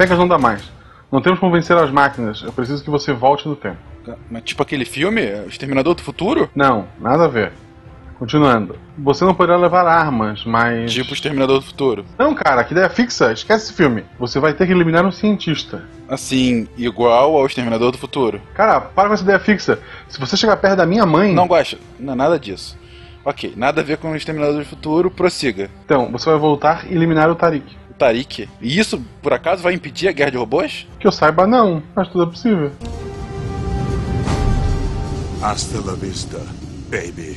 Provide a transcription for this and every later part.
Fencas não dá mais. Não temos como vencer as máquinas. Eu preciso que você volte no tempo. Mas tipo aquele filme, O Exterminador do Futuro? Não, nada a ver. Continuando. Você não poderá levar armas, mas. Tipo o Exterminador do Futuro. Não, cara, que ideia fixa. Esquece esse filme. Você vai ter que eliminar um cientista. Assim, igual ao Exterminador do Futuro. Cara, para com essa ideia fixa. Se você chegar perto da minha mãe. Não gosta. Não, nada disso. Ok, nada a ver com o Exterminador do Futuro, prossiga. Então, você vai voltar e eliminar o Tariq. O Tariq? E isso, por acaso, vai impedir a guerra de robôs? Que eu saiba, não. Mas tudo é possível. Hasta la vista, baby.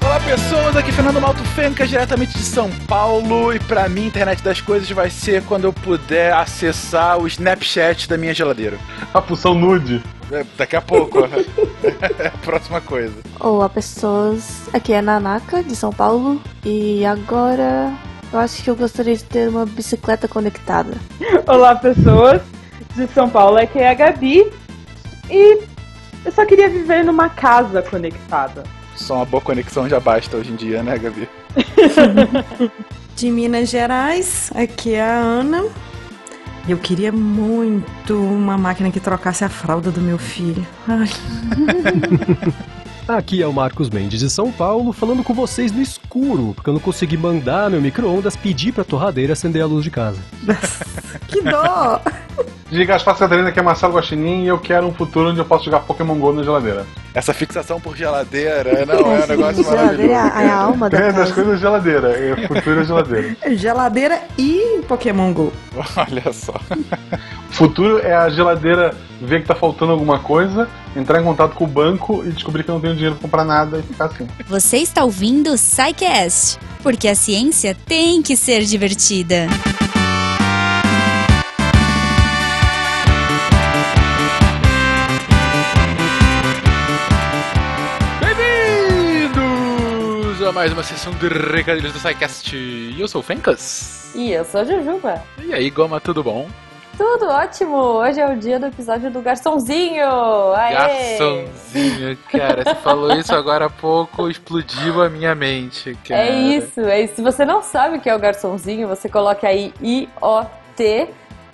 Olá pessoas, aqui é Fernando Malto Fencas, diretamente de São Paulo E pra mim, internet das coisas vai ser quando eu puder acessar o Snapchat da minha geladeira A pulsão nude é, Daqui a pouco, é a próxima coisa. Olá pessoas, aqui é a Nanaka de São Paulo. E agora eu acho que eu gostaria de ter uma bicicleta conectada. Olá pessoas, de São Paulo. Aqui é a Gabi. E eu só queria viver numa casa conectada. Só uma boa conexão já basta hoje em dia, né, Gabi? De Minas Gerais, aqui é a Ana. Eu queria muito uma máquina que trocasse a fralda do meu filho. Ai. Aqui é o Marcos Mendes de São Paulo, falando com vocês no escuro, porque eu não consegui mandar meu micro-ondas pedir pra torradeira acender a luz de casa. que dó! Diga as Catarina que é Marcelo Guaxinim e eu quero um futuro onde eu posso jogar Pokémon GO na geladeira. Essa fixação por geladeira não é um negócio maravilhoso. É a alma da é, das coisas geladeira. É futuro é geladeira. Geladeira e Pokémon GO. Olha só. Futuro é a geladeira ver que tá faltando alguma coisa, entrar em contato com o banco e descobrir que não tem dinheiro pra comprar nada e ficar assim. Você está ouvindo o SciCast, porque a ciência tem que ser divertida. A mais uma sessão de recadilhos do SciCast. Eu sou o Fencas. E eu sou a Jujuba. E aí, Goma, tudo bom? Tudo ótimo! Hoje é o dia do episódio do Garçonzinho! Aê! Garçonzinho, cara, você falou isso agora há pouco, explodiu a minha mente. Cara. É isso, é isso. Se você não sabe o que é o Garçonzinho, você coloca aí I-O-T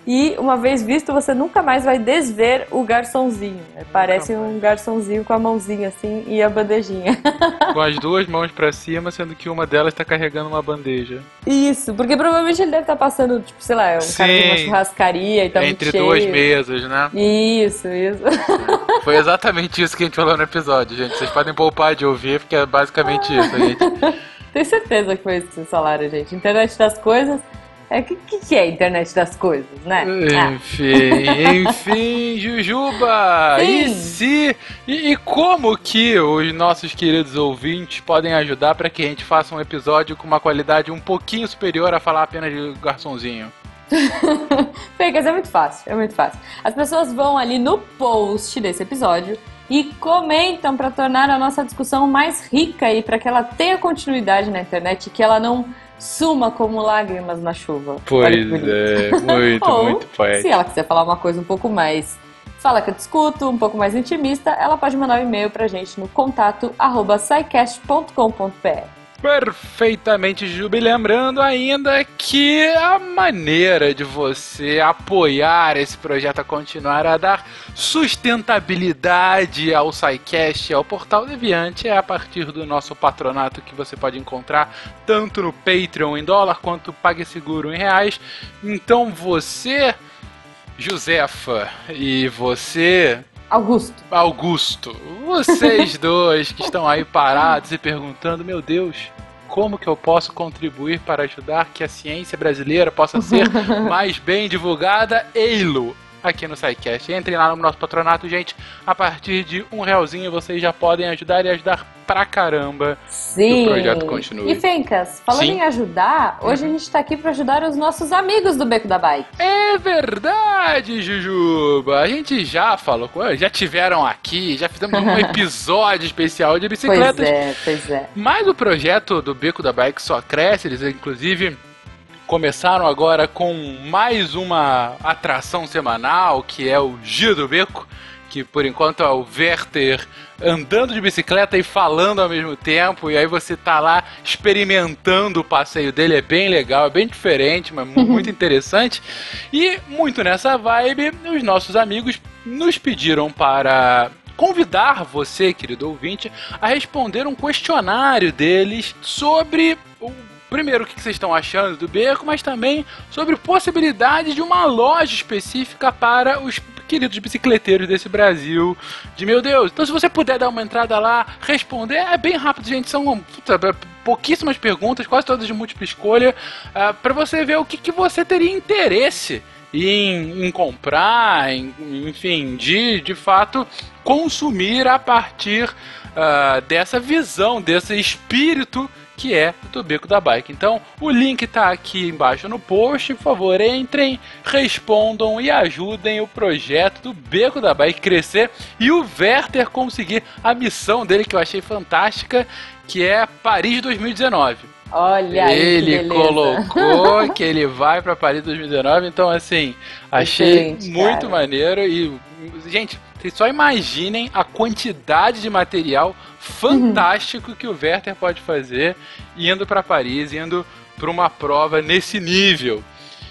e uma vez visto, você nunca mais vai desver o garçonzinho. Parece um garçonzinho com a mãozinha assim e a bandejinha. Com as duas mãos para cima, sendo que uma delas está carregando uma bandeja. Isso, porque provavelmente ele deve estar tá passando, tipo, sei lá, um Sim, cara de uma churrascaria e tá Entre duas mesas, né? Isso, isso. Foi exatamente isso que a gente falou no episódio, gente. Vocês podem poupar de ouvir, porque é basicamente isso, gente. Tenho certeza que foi isso que vocês falaram, gente. Internet das coisas é, o que, que, é a internet das coisas, né? Enfim, ah. enfim, Jujuba! Sim. E se. E, e, como que os nossos queridos ouvintes podem ajudar para que a gente faça um episódio com uma qualidade um pouquinho superior a falar apenas de garçomzinho? Fegas, é muito fácil, é muito fácil. As pessoas vão ali no post desse episódio e comentam para tornar a nossa discussão mais rica e para que ela tenha continuidade na internet, que ela não suma como lágrimas na chuva. Pois é, muito, Ou, muito poético. Se ela quiser falar uma coisa um pouco mais fala que eu discuto, um pouco mais intimista, ela pode mandar um e-mail pra gente no contato arroba Perfeitamente, Jubi. Lembrando ainda que a maneira de você apoiar esse projeto a continuar a dar sustentabilidade ao SciCast e ao Portal Deviante é a partir do nosso patronato que você pode encontrar tanto no Patreon em dólar quanto PagSeguro em reais. Então você, Josefa, e você, Augusto. Augusto, vocês dois que estão aí parados e perguntando, meu Deus, como que eu posso contribuir para ajudar que a ciência brasileira possa ser mais bem divulgada? Eilo! Aqui no SciCast. Entrem lá no nosso patronato, gente. A partir de um realzinho vocês já podem ajudar e ajudar pra caramba Sim. o projeto continue. E Fencas, falando Sim. em ajudar, hoje uhum. a gente tá aqui para ajudar os nossos amigos do Beco da Bike. É verdade, Jujuba. A gente já falou, já tiveram aqui, já fizemos um episódio especial de bicicletas. Pois é, pois é. Mas o projeto do Beco da Bike só cresce, eles inclusive começaram agora com mais uma atração semanal, que é o Giro do Beco, que por enquanto é o Werther andando de bicicleta e falando ao mesmo tempo, e aí você tá lá experimentando o passeio dele, é bem legal, é bem diferente, mas muito interessante. E muito nessa vibe, os nossos amigos nos pediram para convidar você, querido ouvinte, a responder um questionário deles sobre o primeiro o que vocês estão achando do beco, mas também sobre possibilidade de uma loja específica para os queridos bicicleteiros desse Brasil. De meu Deus. Então, se você puder dar uma entrada lá, responder, é bem rápido, gente. São puta, pouquíssimas perguntas, quase todas de múltipla escolha, uh, para você ver o que, que você teria interesse em, em comprar, em, enfim, de, de fato consumir a partir uh, dessa visão, desse espírito que é do Beco da Bike. Então, o link está aqui embaixo no post. Por favor, entrem, respondam e ajudem o projeto do Beco da Bike crescer e o Werther conseguir a missão dele que eu achei fantástica, que é Paris 2019. Olha Ele aí, colocou que ele vai para Paris 2019, então assim, achei Excelente, muito cara. maneiro e gente, vocês só imaginem a quantidade de material fantástico uhum. que o Werther pode fazer indo para Paris, indo para uma prova nesse nível.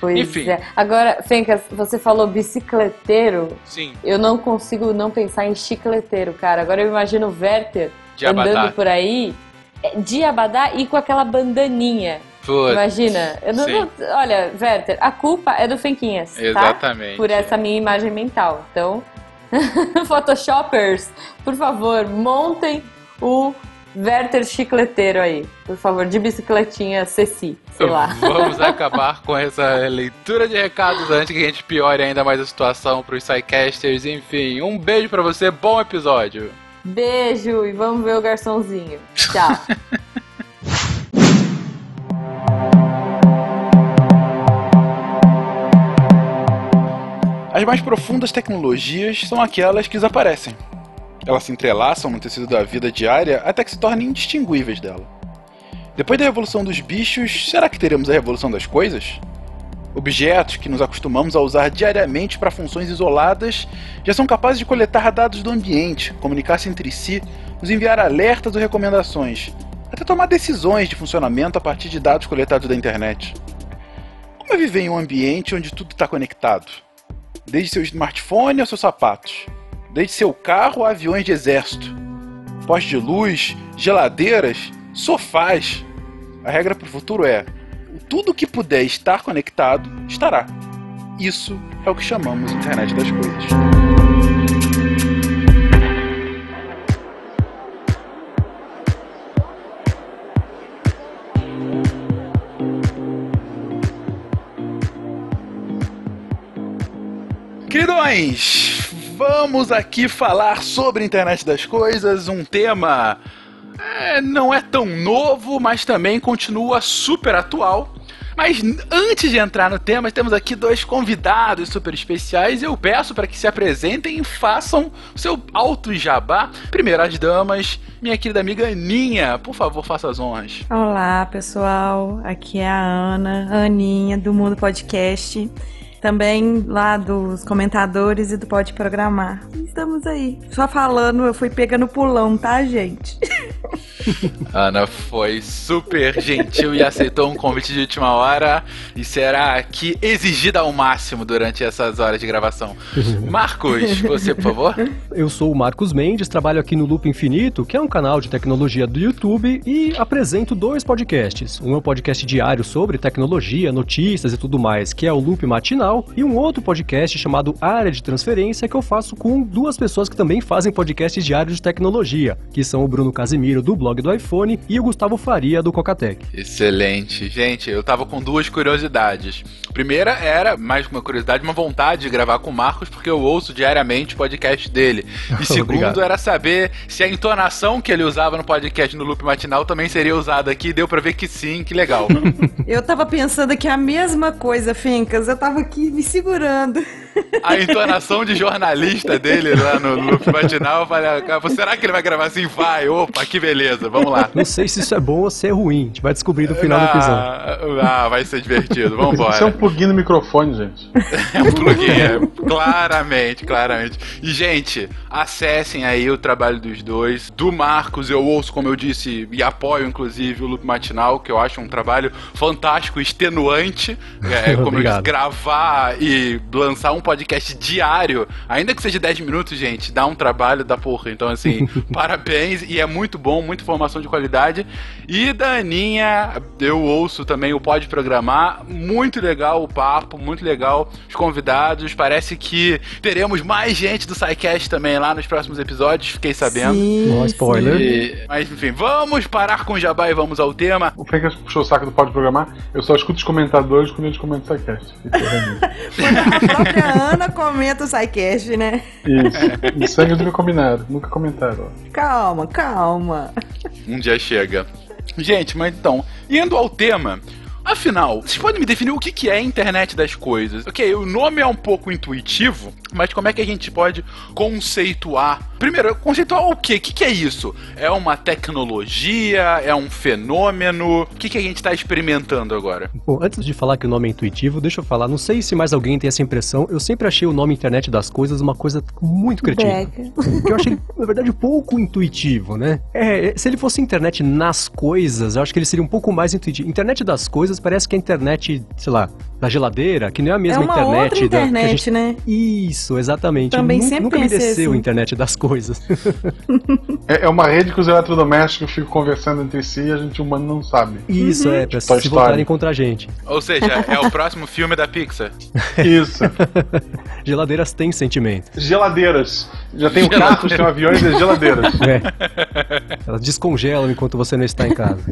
Pois Enfim. É. Agora, Fencas, você falou bicicleteiro. Sim. Eu não consigo não pensar em chicleteiro, cara. Agora eu imagino o Werther de andando Abadá. por aí de Abadá e com aquela bandaninha. Putz, Imagina. Não, não, olha, Werther, a culpa é do Fenquinhas. Tá? Exatamente. Tá? Por essa minha imagem mental. Então, Photoshoppers, por favor, montem o Werther chicleteiro aí. Por favor, de bicicletinha Ceci, sei lá. Vamos acabar com essa leitura de recados antes que a gente piore ainda mais a situação para os Psycasters. Enfim, um beijo para você, bom episódio. Beijo e vamos ver o garçomzinho. Tchau. As mais profundas tecnologias são aquelas que desaparecem. Elas se entrelaçam no tecido da vida diária até que se tornem indistinguíveis dela. Depois da revolução dos bichos, será que teremos a revolução das coisas? Objetos que nos acostumamos a usar diariamente para funções isoladas já são capazes de coletar dados do ambiente, comunicar-se entre si, nos enviar alertas ou recomendações, até tomar decisões de funcionamento a partir de dados coletados da internet. Como é viver em um ambiente onde tudo está conectado? Desde seu smartphone aos seus sapatos, desde seu carro a aviões de exército, postes de luz, geladeiras, sofás. A regra para o futuro é tudo que puder estar conectado estará. Isso é o que chamamos internet das coisas. Queridões, vamos aqui falar sobre a internet das coisas, um tema é, não é tão novo, mas também continua super atual. Mas antes de entrar no tema, temos aqui dois convidados super especiais. Eu peço para que se apresentem e façam seu alto jabá. Primeiro as damas, minha querida amiga Aninha, por favor, faça as honras. Olá, pessoal. Aqui é a Ana, Aninha do Mundo Podcast também lá dos comentadores e do Pode Programar. Estamos aí. Só falando, eu fui pegando pulão, tá, gente? Ana foi super gentil e aceitou um convite de última hora e será aqui exigida ao máximo durante essas horas de gravação. Marcos, você, por favor? Eu sou o Marcos Mendes, trabalho aqui no Loop Infinito, que é um canal de tecnologia do YouTube e apresento dois podcasts. Um é um podcast diário sobre tecnologia, notícias e tudo mais, que é o Loop Matinal e um outro podcast chamado Área de Transferência que eu faço com duas pessoas que também fazem podcasts diários de tecnologia, que são o Bruno Casimiro do blog do iPhone e o Gustavo Faria do Cocatec. Excelente. Gente, eu tava com duas curiosidades. Primeira era mais uma curiosidade, uma vontade de gravar com o Marcos, porque eu ouço diariamente o podcast dele. E segundo era saber se a entonação que ele usava no podcast no loop matinal também seria usada aqui. Deu pra ver que sim, que legal. eu tava pensando que a mesma coisa, Fincas. Eu tava aqui me segurando. A entonação de jornalista dele lá no Loop Matinal, eu falei, ah, será que ele vai gravar assim? Vai, opa, que beleza, vamos lá. Não sei se isso é bom ou se é ruim. A gente vai descobrir no final do episódio. Ah, vai ser divertido, vamos embora. Isso é um plugin no microfone, gente. É um plugin, é, claramente, claramente. E, gente, acessem aí o trabalho dos dois. Do Marcos, eu ouço, como eu disse, e apoio, inclusive, o Loop Matinal, que eu acho um trabalho fantástico, extenuante. É, como eu disse, gravar e lançar um podcast diário, ainda que seja 10 minutos, gente, dá um trabalho da porra. Então, assim, parabéns. E é muito bom, muita informação de qualidade. E da Aninha, eu ouço também o Pode Programar. Muito legal o papo, muito legal os convidados. Parece que teremos mais gente do SciCast também lá nos próximos episódios, fiquei sabendo. Sim, spoiler. E, mas enfim, vamos parar com o jabá e vamos ao tema. O Fencas puxou o saco do Pode Programar. Eu só escuto os comentadores quando eles comentam o SciCast. a própria Ana comenta o SciCast, né? Isso. Isso aí nunca combinaram, nunca comentaram. Calma, calma. Um dia chega. Gente, mas então, indo ao tema, Afinal, vocês podem me definir o que, que é a internet das coisas? Ok, o nome é um pouco intuitivo, mas como é que a gente pode conceituar? Primeiro, conceituar o quê? O que, que é isso? É uma tecnologia? É um fenômeno? O que, que a gente está experimentando agora? Bom, antes de falar que o nome é intuitivo, deixa eu falar, não sei se mais alguém tem essa impressão, eu sempre achei o nome internet das coisas uma coisa muito cretina. Porque eu achei, na verdade, pouco intuitivo, né? É, se ele fosse internet nas coisas, eu acho que ele seria um pouco mais intuitivo. Internet das coisas parece que a internet, sei lá, da geladeira, que não é a mesma é uma internet. Outra internet, da, gente... né? Isso, exatamente. Também nunca, sempre nunca me desceu assim. a internet das coisas. é, é, uma rede que os eletrodomésticos ficam conversando entre si e a gente humano não sabe. Isso, uhum. é, pra se voltarem contra a gente. Ou seja, é o próximo filme da Pixar. Isso. Geladeiras têm sentimento. Geladeiras. Já tem carros, tem aviões e geladeiras. É. Elas descongelam enquanto você não está em casa.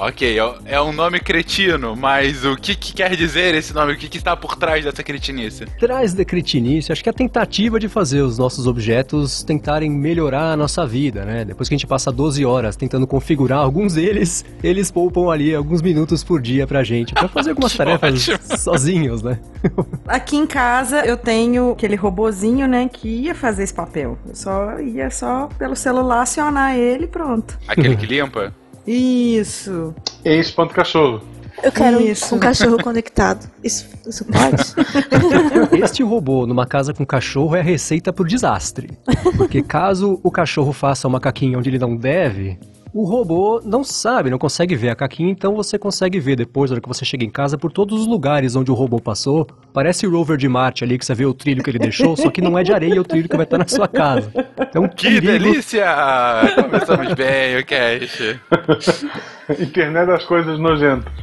Ok, é um nome cretino, mas o que, que quer dizer esse nome? O que, que, está por trás dessa cretinice? Trás da cretinice, acho que é a tentativa de fazer os nossos objetos tentarem melhorar a nossa vida, né? Depois que a gente passa 12 horas tentando configurar alguns deles, eles poupam ali alguns minutos por dia pra gente, pra fazer algumas tarefas ótimo. sozinhos, né? Aqui em casa eu tenho aquele robozinho, né, que ia fazer esse papel. Eu só ia só pelo celular acionar ele e pronto. Aquele que limpa? Isso. Esse ponto cachorro. Eu quero isso. um cachorro conectado. Isso, isso pode? Este robô numa casa com cachorro é a receita pro desastre. Porque caso o cachorro faça uma caquinha onde ele não deve, o robô não sabe, não consegue ver a caquinha, então você consegue ver depois, na hora que você chega em casa, por todos os lugares onde o robô passou. Parece o rover de Marte ali, que você vê o trilho que ele deixou, só que não é de areia o trilho que vai estar na sua casa. Então, que perigo... delícia! Começamos bem o cast. Internet das coisas nojentas.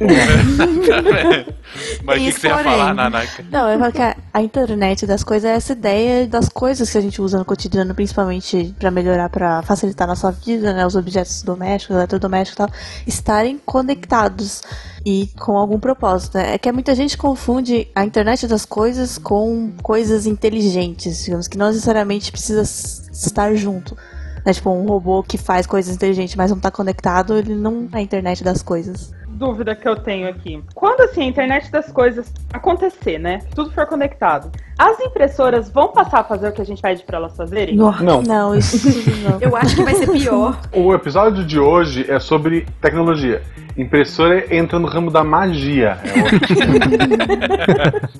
Mas o que, que você ia falar, Nanaka? Não, eu falo que a, a, internet das coisas é essa ideia das coisas que a gente usa no cotidiano, principalmente para melhorar, para facilitar a nossa vida, né? Os objetos domésticos, eletrodomésticos e tal, estarem conectados e com algum propósito. Né? É que muita gente confunde a internet das coisas com coisas inteligentes, digamos, que não necessariamente precisa estar junto. Né? Tipo, um robô que faz coisas inteligentes, mas não está conectado, ele não é a internet das coisas dúvida que eu tenho aqui. Quando assim a internet das coisas acontecer, né? Tudo for conectado. As impressoras vão passar a fazer o que a gente pede para elas fazerem? Não. Não, isso não. Eu acho que vai ser pior. O episódio de hoje é sobre tecnologia. Impressora entra no ramo da magia.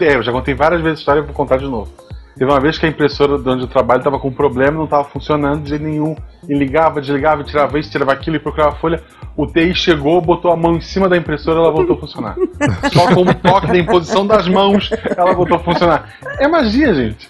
É, é eu já contei várias vezes a história e vou contar de novo. Teve uma vez que a impressora de onde eu trabalho estava com um problema, não estava funcionando de jeito nenhum. E ligava, desligava, tirava isso, tirava aquilo e procurava a folha. O TI chegou, botou a mão em cima da impressora e ela voltou a funcionar. Só com o toque da imposição das mãos, ela voltou a funcionar. É magia, gente.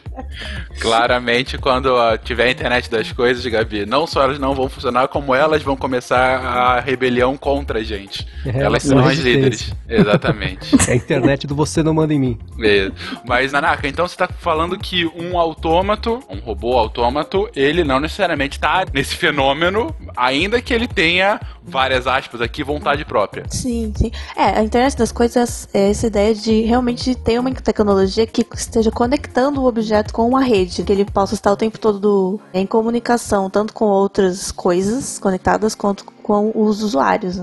Claramente, quando tiver a internet das coisas, Gabi, não só elas não vão funcionar, como elas vão começar a rebelião contra a gente. É, elas são as líderes. Exatamente. É a internet do você não manda em mim. É. Mas, Nanaka, então você está falando que um autômato, um robô autômato, ele não necessariamente está nesse fenômeno, ainda que ele tenha várias aspas aqui, vontade própria. Sim, sim. É, a internet das coisas é essa ideia de realmente ter uma tecnologia que esteja conectando o objeto com uma rede, que ele possa estar o tempo todo em comunicação, tanto com outras coisas conectadas quanto com os usuários.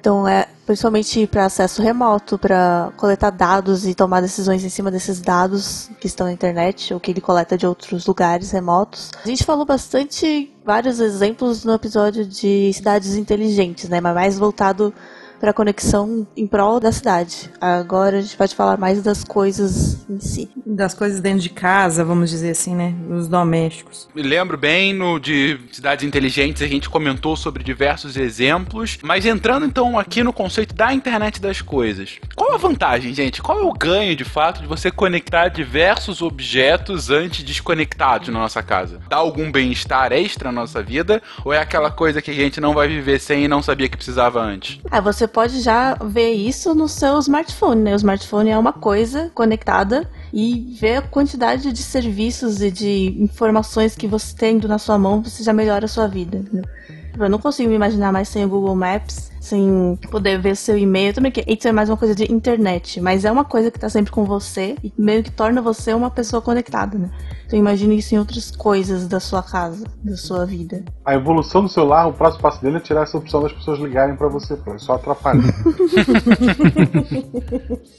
Então é principalmente para acesso remoto, para coletar dados e tomar decisões em cima desses dados que estão na internet ou que ele coleta de outros lugares remotos. A gente falou bastante vários exemplos no episódio de cidades inteligentes, né, mas mais voltado para conexão em prol da cidade. Agora a gente pode falar mais das coisas em si. Das coisas dentro de casa, vamos dizer assim, né? Os domésticos. Me lembro bem no de cidades inteligentes, a gente comentou sobre diversos exemplos, mas entrando então aqui no conceito da internet das coisas. Qual a vantagem, gente? Qual é o ganho de fato de você conectar diversos objetos antes desconectados na nossa casa? Dá algum bem-estar extra na nossa vida ou é aquela coisa que a gente não vai viver sem e não sabia que precisava antes? Ah, você pode já ver isso no seu smartphone, né? O smartphone é uma coisa conectada e ver a quantidade de serviços e de informações que você tendo na sua mão, você já melhora a sua vida. Eu não consigo me imaginar mais sem o Google Maps, sem poder ver seu e-mail. Também que isso é mais uma coisa de internet, mas é uma coisa que tá sempre com você e meio que torna você uma pessoa conectada, né? Então imagine isso em outras coisas da sua casa, da sua vida. A evolução do celular, o próximo passo dele é tirar essa opção das pessoas ligarem para você, pô. É só atrapalhar.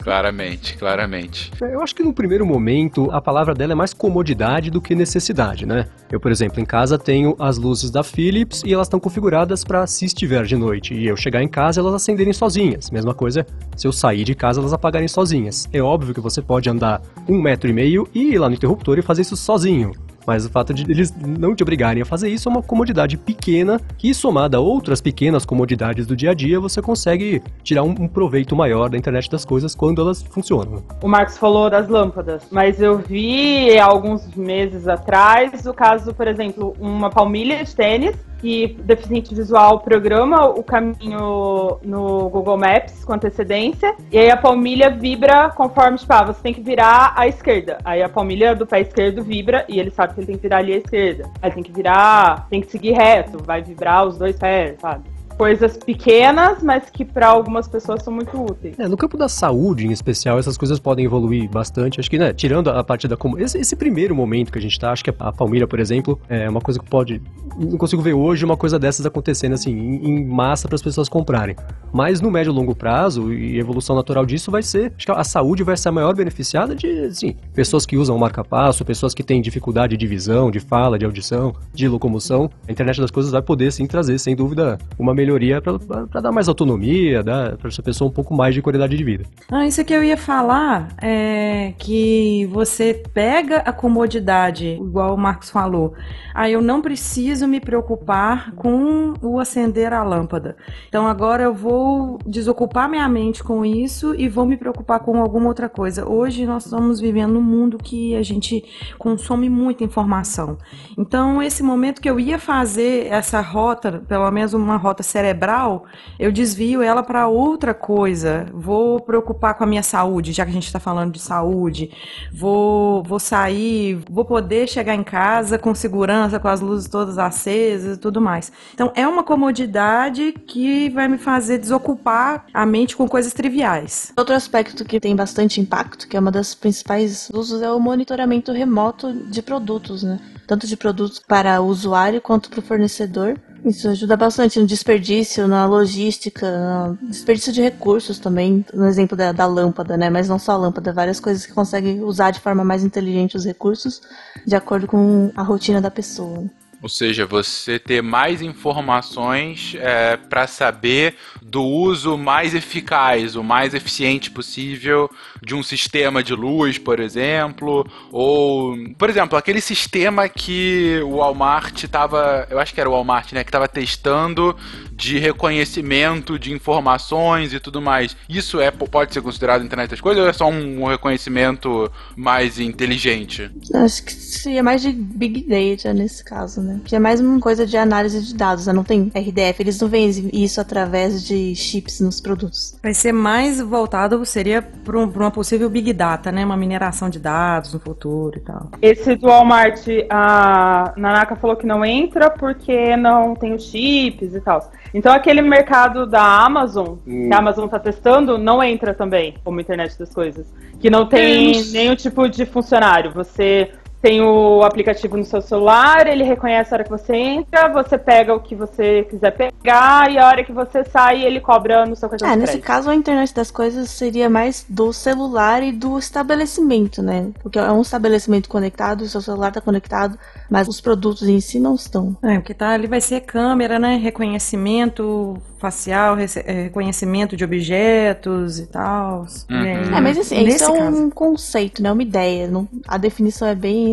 claramente, claramente. Eu acho que no primeiro momento a palavra dela é mais comodidade do que necessidade, né? Eu, por exemplo, em casa tenho as luzes da Philips e elas estão configuradas para se estiver de noite e eu chegar em casa elas acenderem sozinhas. Mesma coisa, se eu sair de casa elas apagarem sozinhas. É óbvio que você pode andar um metro e meio e ir lá no interruptor e fazer isso sozinho. Mas o fato de eles não te obrigarem a fazer isso é uma comodidade pequena que, somada a outras pequenas comodidades do dia a dia, você consegue tirar um, um proveito maior da internet das coisas quando elas funcionam. O Marcos falou das lâmpadas, mas eu vi alguns meses atrás o caso, por exemplo, uma palmilha de tênis que deficiente visual programa o caminho no Google Maps com antecedência, e aí a palmilha vibra conforme, tipo, ah, você tem que virar à esquerda. Aí a palmilha do pé esquerdo vibra e ele sabe que ele tem que virar ali à esquerda. Aí tem que virar, tem que seguir reto, vai vibrar os dois pés, sabe? Coisas pequenas, mas que para algumas pessoas são muito úteis. É, no campo da saúde, em especial, essas coisas podem evoluir bastante. Acho que, né, tirando a parte da como esse, esse, primeiro momento que a gente tá, acho que a palmilha, por exemplo, é uma coisa que pode não consigo ver hoje uma coisa dessas acontecendo assim em, em massa para as pessoas comprarem. Mas no médio e longo prazo e evolução natural disso vai ser, acho que a saúde vai ser a maior beneficiada de, assim, pessoas que usam marca-passo, pessoas que têm dificuldade de visão, de fala, de audição, de locomoção. A internet das coisas vai poder sim trazer, sem dúvida, uma melhoria melhoria para dar mais autonomia, para essa pessoa um pouco mais de qualidade de vida. Ah, isso que eu ia falar é que você pega a comodidade, igual o Marcos falou. Aí eu não preciso me preocupar com o acender a lâmpada. Então agora eu vou desocupar minha mente com isso e vou me preocupar com alguma outra coisa. Hoje nós estamos vivendo num mundo que a gente consome muita informação. Então esse momento que eu ia fazer essa rota, pelo menos uma rota cerebral, eu desvio ela para outra coisa. Vou preocupar com a minha saúde, já que a gente está falando de saúde. Vou, vou sair, vou poder chegar em casa com segurança, com as luzes todas acesas e tudo mais. Então é uma comodidade que vai me fazer desocupar a mente com coisas triviais. Outro aspecto que tem bastante impacto, que é uma das principais usos, é o monitoramento remoto de produtos, né? Tanto de produtos para o usuário quanto para o fornecedor. Isso ajuda bastante no desperdício, na logística, no desperdício de recursos também, no exemplo da, da, lâmpada, né? Mas não só a lâmpada, várias coisas que conseguem usar de forma mais inteligente os recursos de acordo com a rotina da pessoa. Ou seja, você ter mais informações é, para saber do uso mais eficaz, o mais eficiente possível de um sistema de luz, por exemplo, ou, por exemplo, aquele sistema que o Walmart estava, eu acho que era o Walmart, né, que estava testando de reconhecimento de informações e tudo mais. Isso é pode ser considerado internet das coisas ou é só um reconhecimento mais inteligente? Acho que seria mais de big data nesse caso, né? Que é mais uma coisa de análise de dados, né? não tem RDF, eles não veem isso através de chips nos produtos. Vai ser mais voltado seria para uma possível big data, né? Uma mineração de dados no futuro e tal. Esse do Walmart, a Nanaka falou que não entra porque não tem os chips e tal. Então aquele mercado da Amazon, hum. que a Amazon está testando, não entra também como internet das coisas. Que não tem nenhum tipo de funcionário. Você tem o aplicativo no seu celular, ele reconhece a hora que você entra, você pega o que você quiser pegar e a hora que você sai, ele cobra no seu cartão É, de nesse caso a internet das coisas seria mais do celular e do estabelecimento, né? Porque é um estabelecimento conectado, o seu celular tá conectado, mas os produtos em si não estão. É, porque tá ali vai ser câmera, né? Reconhecimento facial, é, reconhecimento de objetos e tal. Uhum. Aí, É, mas assim, isso é caso. um conceito, né? Uma ideia. não- a definição é bem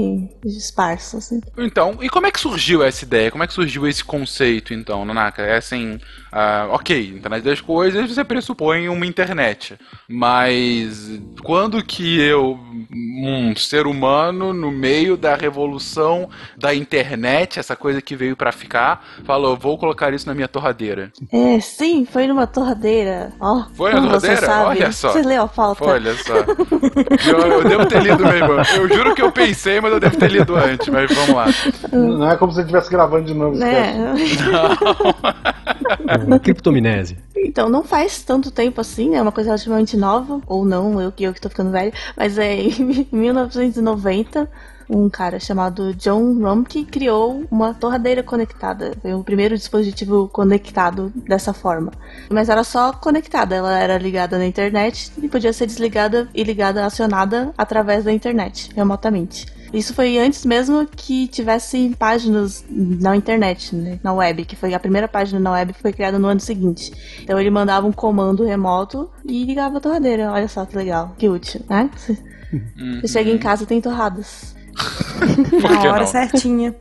esparsa, assim. Então, e como é que surgiu essa ideia? Como é que surgiu esse conceito, então, Nanaka? É assim, ah, ok, internet das coisas, você pressupõe uma internet. Mas quando que eu, um ser humano, no meio da revolução da internet, essa coisa que veio pra ficar, falou, vou colocar isso na minha torradeira? É, sim, foi numa torradeira. Ó, Foi na torradeira? sabe. Olha só. Você leu a pauta? Olha só. Eu, eu devo ter lido mesmo. Eu juro que eu pensei, mas eu devo ter lido antes. Mas vamos lá. Não é como se você estivesse gravando de novo. É. Criptominese. Então, não faz tanto tempo assim, né? É uma coisa relativamente nova, ou não, eu que eu que tô ficando velho, mas é em 1990, um cara chamado John Rumpke criou uma torradeira conectada. Foi o primeiro dispositivo conectado dessa forma. Mas era só conectada, ela era ligada na internet e podia ser desligada e ligada, acionada através da internet, remotamente. Isso foi antes mesmo que tivesse páginas na internet, né, na web, que foi a primeira página na web que foi criada no ano seguinte. Então ele mandava um comando remoto e ligava a torradeira. Olha só que legal, que útil, né? Você chega em casa e tem torradas. Na hora não? certinha.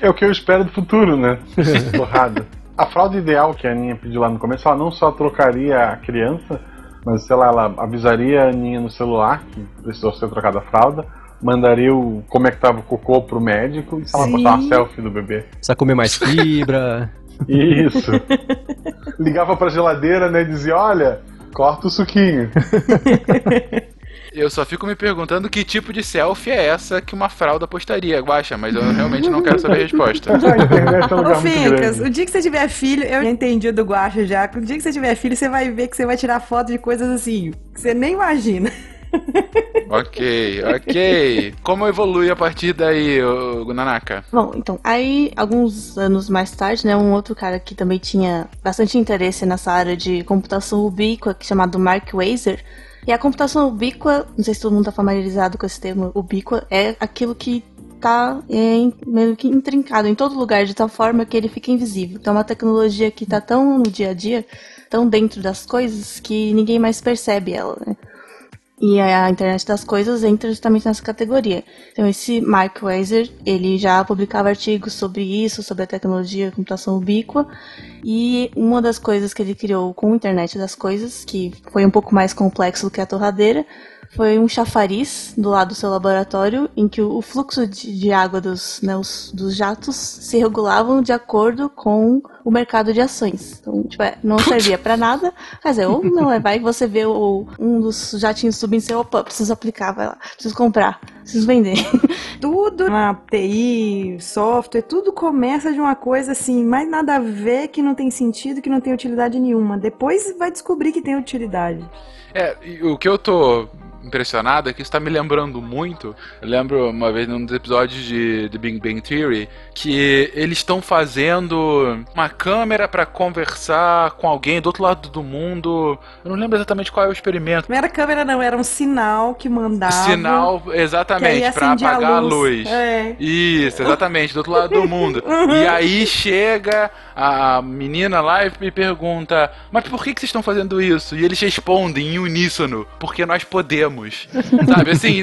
É o que eu espero do futuro, né? Torrada. A fraude ideal que a Aninha pediu lá no começo, ela não só trocaria a criança, mas sei lá, ela avisaria a Aninha no celular que precisou ser trocada a fralda, mandaria o como é que tava o cocô pro médico e sei lá, Sim. postar uma selfie do bebê. Precisa comer mais fibra. Isso. Ligava pra geladeira, né, e dizia, olha, corta o suquinho. Eu só fico me perguntando que tipo de selfie é essa que uma fralda postaria, Guaxa, mas eu realmente não quero saber a resposta. É Ô, Fincas, o dia que você tiver filho, eu já entendi o do Guacha já. O dia que você tiver filho, você vai ver que você vai tirar foto de coisas assim, que você nem imagina. ok, ok. Como evolui a partir daí, ô, Nanaka? Bom, então, aí, alguns anos mais tarde, né, um outro cara que também tinha bastante interesse nessa área de computação ubíqua, que é chamado Mark Weiser. E a computação ubíqua, não sei se todo mundo tá familiarizado com esse termo ubíqua, é aquilo que tá é, meio que intrincado em todo lugar, de tal forma que ele fica invisível. Então é uma tecnologia que tá tão no dia a dia, tão dentro das coisas, que ninguém mais percebe ela, né? E a internet das coisas entra justamente nessa categoria. Então esse Mark Weiser, ele já publicava artigos sobre isso, sobre a tecnologia de computação ubíqua, e uma das coisas que ele criou com a internet das coisas, que foi um pouco mais complexo do que a torradeira, foi um chafariz do lado do seu laboratório em que o fluxo de, de água dos, né, os- dos jatos se regulavam de acordo com o mercado de ações. Então, tipo, é, não servia pra nada, mas é, ou não, é, vai que você vê o, um dos jatinhos subindo e você, opa, preciso aplicar, vai lá, preciso comprar, preciso vender. Tudo na TI, software, tudo começa de uma coisa assim, mais nada a ver, que não tem sentido, que não tem utilidade nenhuma. Depois vai descobrir que tem utilidade. É, e o que eu tô impressionado é que isso tá me lembrando muito. Eu lembro uma vez num dos episódios de The Big Bang Theory que eles estão fazendo uma câmera pra conversar com alguém do outro lado do mundo. Eu não lembro exatamente qual é o experimento. Não era câmera, não, era um sinal que mandava. Sinal, exatamente, acendia apagar a luz. É. Isso, exatamente, do outro lado do mundo. E aí chega a menina lá e me pergunta: Mas por que, que vocês estão fazendo isso? E eles respondem em uníssono: Porque nós podemos. Sabe assim,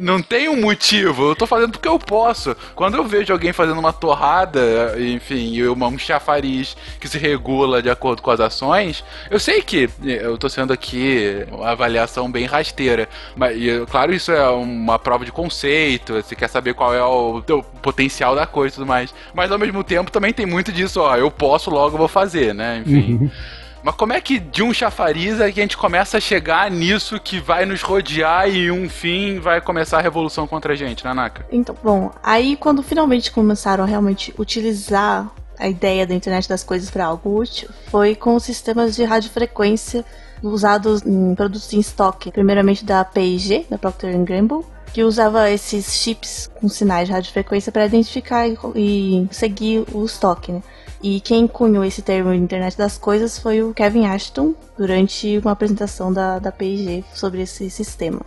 não tem um motivo. Eu tô fazendo porque eu posso. Quando eu vejo alguém fazendo uma torrada, enfim, uma- um chafariz que se regula de acordo com as ações, eu sei que eu tô sendo aqui uma avaliação bem rasteira. Mas, e, claro, isso é uma prova de conceito, você quer saber qual é o teu potencial da coisa e tudo mais. Mas ao mesmo tempo também tem muito disso, ó, eu posso, logo vou fazer, né? Enfim. Mas como é que de um chafariz é que a gente começa a chegar nisso que vai nos rodear e um fim vai começar a revolução contra a gente, Nanaka? Então, bom, aí quando finalmente começaram a realmente utilizar a ideia da internet das coisas para algo útil, foi com os sistemas de radiofrequência usados em produtos em estoque, primeiramente da P&G, da Procter Gamble, que usava esses chips com sinais de radiofrequência para identificar e, e seguir o estoque, né? E quem cunhou esse termo internet das coisas foi o Kevin Ashton durante uma apresentação da, da P&G sobre esse sistema.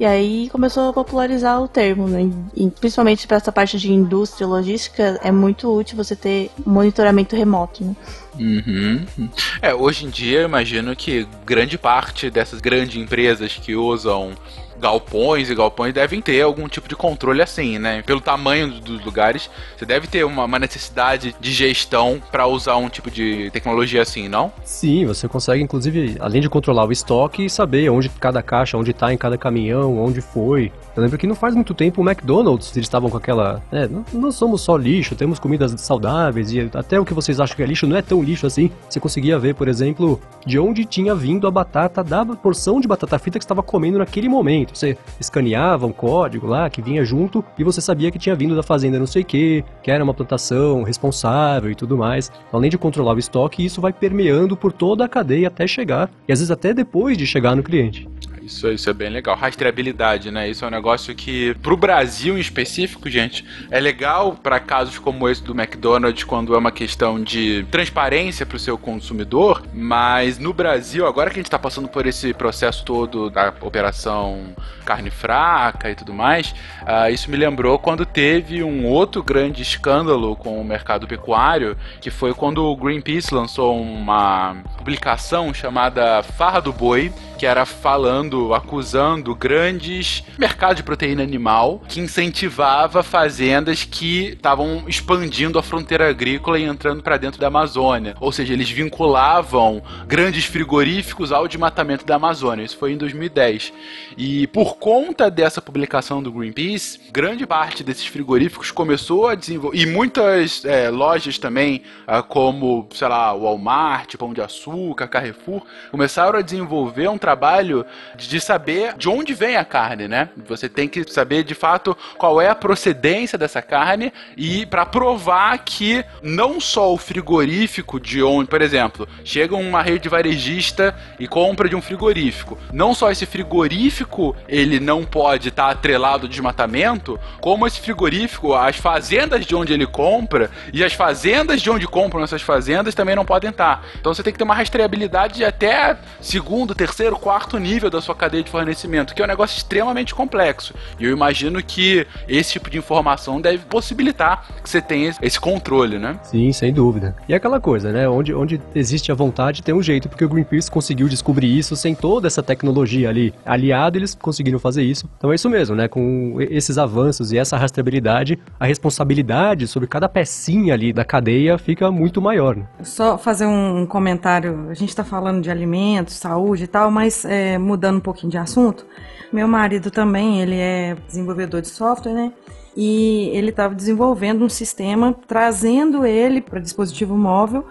E aí começou a popularizar o termo, né? e, principalmente para essa parte de indústria logística, é muito útil você ter monitoramento remoto. Né? Uhum. É, hoje em dia imagino que grande parte dessas grandes empresas que usam galpões e galpões devem ter algum tipo de controle assim, né? Pelo tamanho dos lugares, você deve ter uma, uma necessidade de gestão para usar um tipo de tecnologia assim, não? Sim, você consegue, inclusive, além de controlar o estoque, saber onde cada caixa, onde está em cada caminhão, onde foi. Eu lembro que não faz muito tempo o McDonald's, eles estavam com aquela. É, não, não somos só lixo, temos comidas saudáveis e até o que vocês acham que é lixo não é tão lixo assim. Você conseguia ver, por exemplo, de onde tinha vindo a batata da porção de batata frita que estava comendo naquele momento. Você escaneava um código lá que vinha junto e você sabia que tinha vindo da fazenda não sei o que, que era uma plantação responsável e tudo mais. Além de controlar o estoque, isso vai permeando por toda a cadeia até chegar, e às vezes até depois de chegar no cliente. Isso, isso é bem legal. Rastreabilidade, né? Isso é um negócio que, pro Brasil em específico, gente, é legal para casos como esse do McDonald's, quando é uma questão de transparência para o seu consumidor, mas no Brasil, agora que a gente está passando por esse processo todo da operação carne fraca e tudo mais, uh, isso me lembrou quando teve um outro grande escândalo com o mercado pecuário, que foi quando o Greenpeace lançou uma publicação chamada Farra do Boi, que era falando, acusando grandes mercados de proteína animal que incentivava fazendas que estavam expandindo a fronteira agrícola e entrando para dentro da Amazônia. Ou seja, eles vinculavam grandes frigoríficos ao desmatamento da Amazônia. Isso foi em 2010. E por conta dessa publicação do Greenpeace, grande parte desses frigoríficos começou a desenvolver. E muitas é, lojas também, ah, como, sei lá, Walmart, Pão de Açúcar, Carrefour, começaram a desenvolver um trabalho de saber de onde vem a carne, né? Você tem que saber de fato qual é a procedência dessa carne e para provar que não só o frigorífico de onde, por exemplo, chega uma rede varejista e compra de um frigorífico, não só esse frigorífico ele não pode estar tá atrelado ao desmatamento, como esse frigorífico, as fazendas de onde ele compra e as fazendas de onde compram essas fazendas também não podem estar. Tá. Então você tem que ter uma rastreabilidade de até segundo, terceiro, quarto nível da sua cadeia de fornecimento, que é um negócio extremamente complexo. E eu imagino que esse tipo de informação deve possibilitar que você tenha esse controle, né? Sim, sem dúvida. E é aquela coisa, né? Onde, onde existe a vontade, tem um jeito, porque o Greenpeace conseguiu descobrir isso sem toda essa tecnologia ali aliado, eles conseguiram fazer isso. Então é isso mesmo, né? Com esses avanços e essa rastreabilidade, a responsabilidade sobre cada pecinha ali da cadeia fica muito maior. Né? Só fazer um comentário. A gente está falando de alimentos, saúde e tal, mas é, mudando pouquinho de assunto, meu marido também, ele é desenvolvedor de software, né? E ele estava desenvolvendo um sistema, trazendo ele para dispositivo móvel,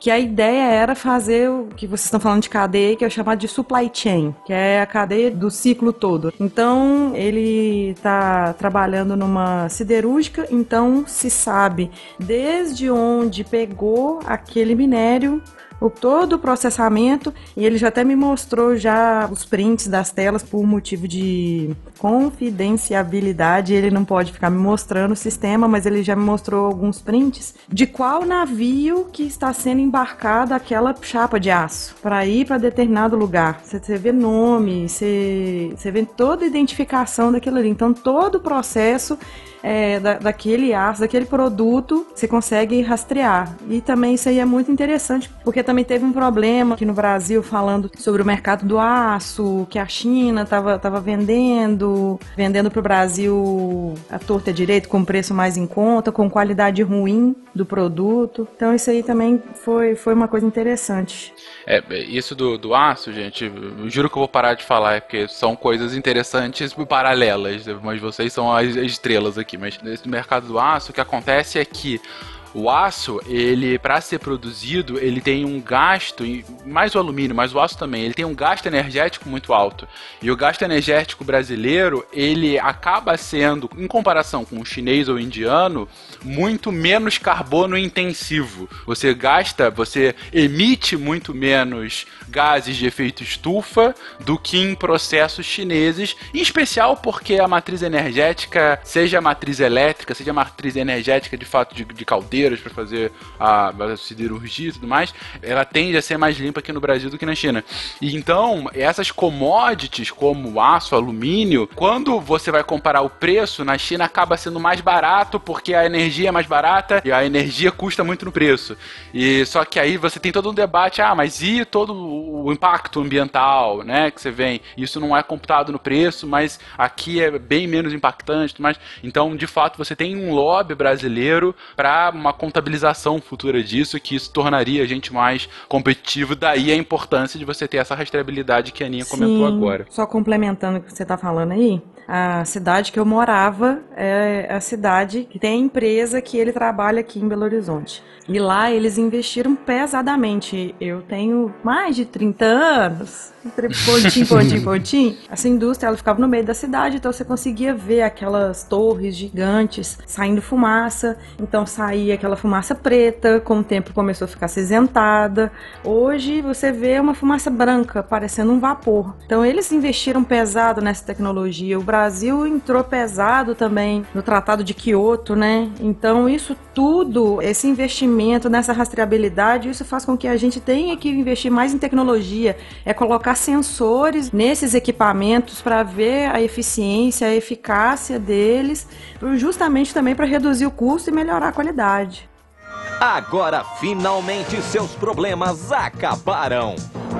que a ideia era fazer o que vocês estão falando de cadeia, que é chamado de supply chain, que é a cadeia do ciclo todo. Então, ele está trabalhando numa siderúrgica, então se sabe desde onde pegou aquele minério o, todo o processamento e ele já até me mostrou já os prints das telas por motivo de confidenciabilidade. Ele não pode ficar me mostrando o sistema, mas ele já me mostrou alguns prints de qual navio que está sendo embarcado aquela chapa de aço para ir para determinado lugar. Você, você vê nome, você, você vê toda a identificação daquilo ali. Então todo o processo é, da, daquele aço, daquele produto, você consegue rastrear. E também isso aí é muito interessante, porque também teve um problema aqui no Brasil falando sobre o mercado do aço, que a China estava tava vendendo, vendendo para o Brasil a torta direito com preço mais em conta, com qualidade ruim do produto. Então isso aí também foi, foi uma coisa interessante. É, isso do, do aço, gente, juro que eu vou parar de falar, é porque são coisas interessantes paralelas, mas vocês são as estrelas aqui. Mas nesse mercado do aço, o que acontece é que O aço, ele para ser produzido, ele tem um gasto, mais o alumínio, mas o aço também, ele tem um gasto energético muito alto. E o gasto energético brasileiro, ele acaba sendo, em comparação com o chinês ou o indiano, muito menos carbono intensivo. Você gasta, você emite muito menos gases de efeito estufa do que em processos chineses, em especial porque a matriz energética, seja a matriz elétrica, seja a matriz energética de fato de, de para fazer a, a siderurgia e tudo mais, ela tende a ser mais limpa aqui no Brasil do que na China. E então, essas commodities como aço, alumínio, quando você vai comparar o preço, na China acaba sendo mais barato porque a energia é mais barata e a energia custa muito no preço. E só que aí você tem todo um debate, ah, mas e todo o impacto ambiental, né, que você vem? Isso não é computado no preço, mas aqui é bem menos impactante, mas então, de fato, você tem um lobby brasileiro para uma contabilização futura disso, que isso tornaria a gente mais competitivo, daí a importância de você ter essa rastreabilidade que a Aninha Sim, comentou agora. Só complementando o que você está falando aí, a cidade que eu morava é a cidade que tem a empresa que ele trabalha aqui em Belo Horizonte. E lá eles investiram pesadamente. Eu tenho mais de 30 anos. Pontinho, pontinho, pontinho. Essa indústria ela ficava no meio da cidade, então você conseguia ver aquelas torres gigantes saindo fumaça. Então saía aquela fumaça preta, com o tempo começou a ficar acinzentada. Hoje você vê uma fumaça branca, parecendo um vapor. Então eles investiram pesado nessa tecnologia. O Brasil entrou pesado também no Tratado de Kyoto, né? Então isso tudo, esse investimento nessa rastreabilidade, isso faz com que a gente tenha que investir mais em tecnologia, é colocar sensores nesses equipamentos para ver a eficiência, a eficácia deles, justamente também para reduzir o custo e melhorar a qualidade. Agora, finalmente, seus problemas acabaram.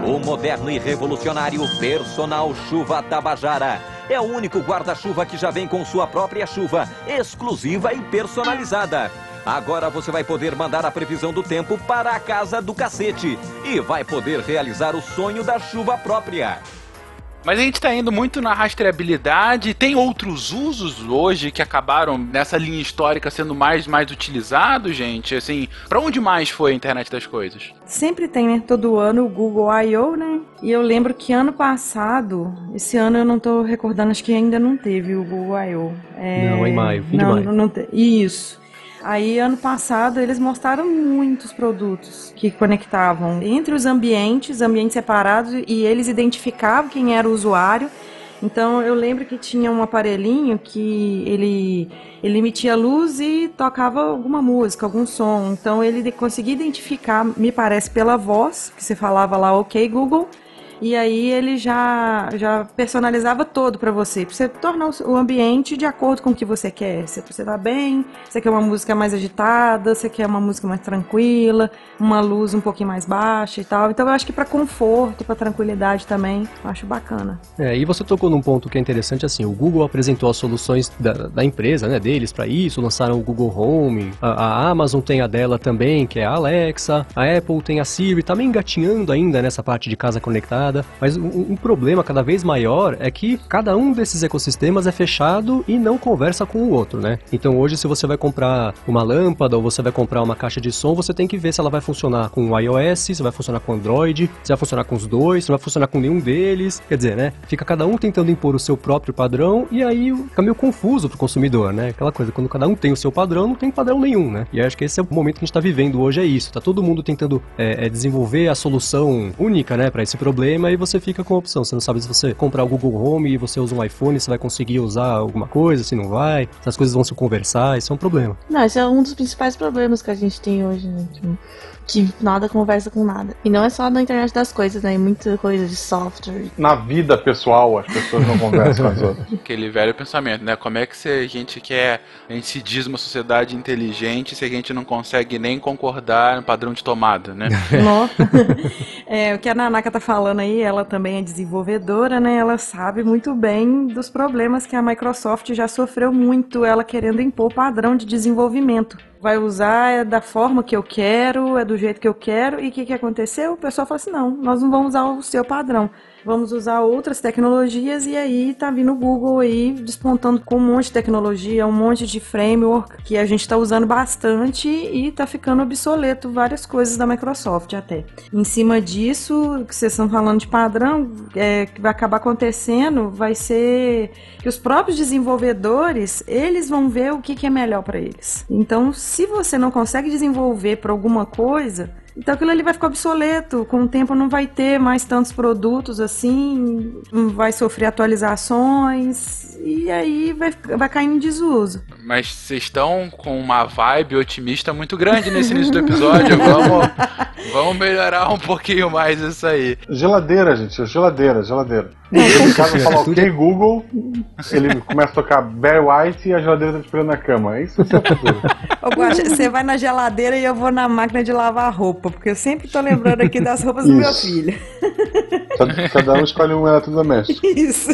O moderno e revolucionário Personal Chuva Tabajara é o único guarda-chuva que já vem com sua própria chuva, exclusiva e personalizada. Agora você vai poder mandar a previsão do tempo para a casa do cacete e vai poder realizar o sonho da chuva própria. Mas a gente tá indo muito na rastreabilidade. Tem outros usos hoje que acabaram nessa linha histórica sendo mais mais utilizados, gente? Assim, para onde mais foi a internet das coisas? Sempre tem, né? Todo ano o Google I.O., né? E eu lembro que ano passado, esse ano eu não tô recordando, acho que ainda não teve o Google I.O. É... Não, em maio, fim não, de maio. Não te... Isso. Aí, ano passado, eles mostraram muitos produtos que conectavam entre os ambientes, ambientes separados, e eles identificavam quem era o usuário. Então, eu lembro que tinha um aparelhinho que ele, ele emitia luz e tocava alguma música, algum som. Então, ele conseguia identificar, me parece, pela voz, que você falava lá, ok, Google, e aí ele já, já personalizava todo para você, pra você tornar o ambiente de acordo com o que você quer. Se você tá bem, você quer uma música mais agitada, você quer uma música mais tranquila, uma luz um pouquinho mais baixa e tal. Então eu acho que para conforto, para tranquilidade também, eu acho bacana. É, e você tocou num ponto que é interessante assim, o Google apresentou as soluções da, da empresa, né, deles para isso, lançaram o Google Home, a, a, Amazon tem a dela também, que é a Alexa, a Apple tem a Siri, tá meio engatinhando ainda nessa parte de casa conectada mas um, um, problema cada vez maior é que cada um desses ecossistemas é fechado e não conversa com o outro, né? Então hoje, se você vai comprar uma lâmpada ou você vai comprar uma caixa de som, você tem que ver se ela vai funcionar com o iOS, se vai funcionar com Android, se vai funcionar com os dois, se vai funcionar com nenhum deles. Quer dizer, né? Fica cada um tentando impor o seu próprio padrão e aí fica meio confuso pro consumidor, né? Aquela coisa, quando cada um tem o seu padrão, não tem padrão nenhum, né? E acho que esse é o momento que a gente tá vivendo hoje, é isso. Tá todo mundo tentando é, é desenvolver a solução única, né, para esse problema problema e você fica com a opção. Você não sabe se você comprar o Google Home e você usa um iPhone, você vai conseguir usar alguma coisa, se não vai, se as coisas vão se conversar, isso é um problema. Não, esse é um dos principais problemas que a gente tem hoje, né? Tipo, que nada conversa com nada. E não é só na internet das coisas, né? Muita coisa de software. Na vida pessoal, as pessoas não conversam com as outras. Aquele velho pensamento, né? Como é que se a gente quer, a gente se diz uma sociedade inteligente se a gente não consegue nem concordar no padrão de tomada, né? Nossa. é, o que a Nanaka tá falando aí, ela também é desenvolvedora, né? Ela sabe muito bem dos problemas que a Microsoft já sofreu muito, ela querendo impor padrão de desenvolvimento. Vai usar é da forma que eu quero, é do jeito que eu quero. E o que, que aconteceu? O pessoal fala assim: não, nós não vamos usar o seu padrão. Vamos usar outras tecnologias e aí tá vindo o Google aí despontando com um monte de tecnologia, um monte de framework que a gente está usando bastante e tá ficando obsoleto várias coisas da Microsoft até. Em cima disso, que vocês estão falando de padrão, é, que vai acabar acontecendo, vai ser que os próprios desenvolvedores, eles vão ver o que, que é melhor para eles. Então, se você não consegue desenvolver para alguma coisa, então aquilo ali vai ficar obsoleto. Com o tempo não vai ter mais tantos produtos assim, não vai sofrer atualizações e aí vai, vai cair em desuso. Mas vocês estão com uma vibe otimista muito grande nesse início do episódio. Vamos, vamos melhorar um pouquinho mais isso aí. Geladeira, gente, geladeira, geladeira. Ele casa fala ok Google, ele começa a tocar Barry White e a geladeira tá esperando na cama. É isso que é o futuro. Ô, Guaxa, você vai na geladeira e eu vou na máquina de lavar roupa, porque eu sempre tô lembrando aqui das roupas do meu Isso. filho. Cada- Cada um escolhe um eletrodoméstico. Isso.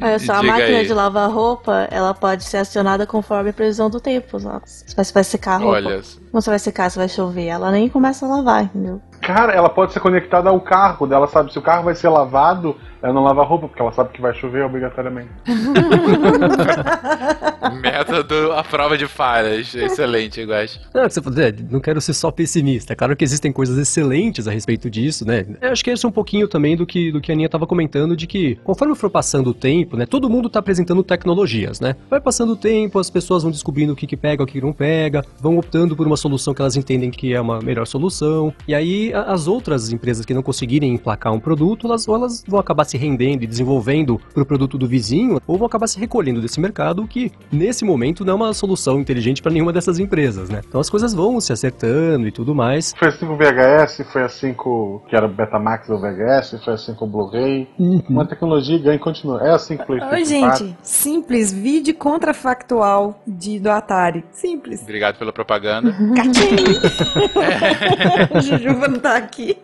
Olha só, a Diga máquina aí. de lavar roupa, ela pode ser acionada conforme a previsão do tempo. Você vai secar a roupa, Olha, quando você vai secar, se vai chover, ela nem começa a lavar, entendeu? Cara, ela pode ser conectada ao carro dela, sabe? Se o carro vai ser lavado, ela não lava a roupa, porque ela sabe que vai chover obrigatoriamente. método à prova de falhas. Excelente, Guax. Não, que você falou, é, não quero ser só pessimista. É Claro que existem coisas excelentes a respeito disso, né? Eu acho que esse é um pouquinho também do que, do que a Aninha estava comentando, de que conforme for passando o tempo, né? Todo mundo tá apresentando tecnologias, né? Vai passando o tempo, as pessoas vão descobrindo o que, que pega, o que não pega, vão optando por uma solução que elas entendem que é uma melhor solução. E aí as outras empresas que não conseguirem emplacar um produto, elas, ou elas vão acabar se rendendo e desenvolvendo pro produto do vizinho, ou vão acabar se recolhendo desse mercado, que nesse momento não é uma solução inteligente para nenhuma dessas empresas, né? Então as coisas vão se acertando e tudo mais. Foi assim com o VHS, foi assim com que era o Betamax ou VHS, foi assim com o Blu-ray. Uma tecnologia ganha e continua. É assim com o PlayStation Oi, 4. gente. Simples. Vídeo contrafactual de, do Atari. Simples. Obrigado pela propaganda. Jujuba não tá aqui.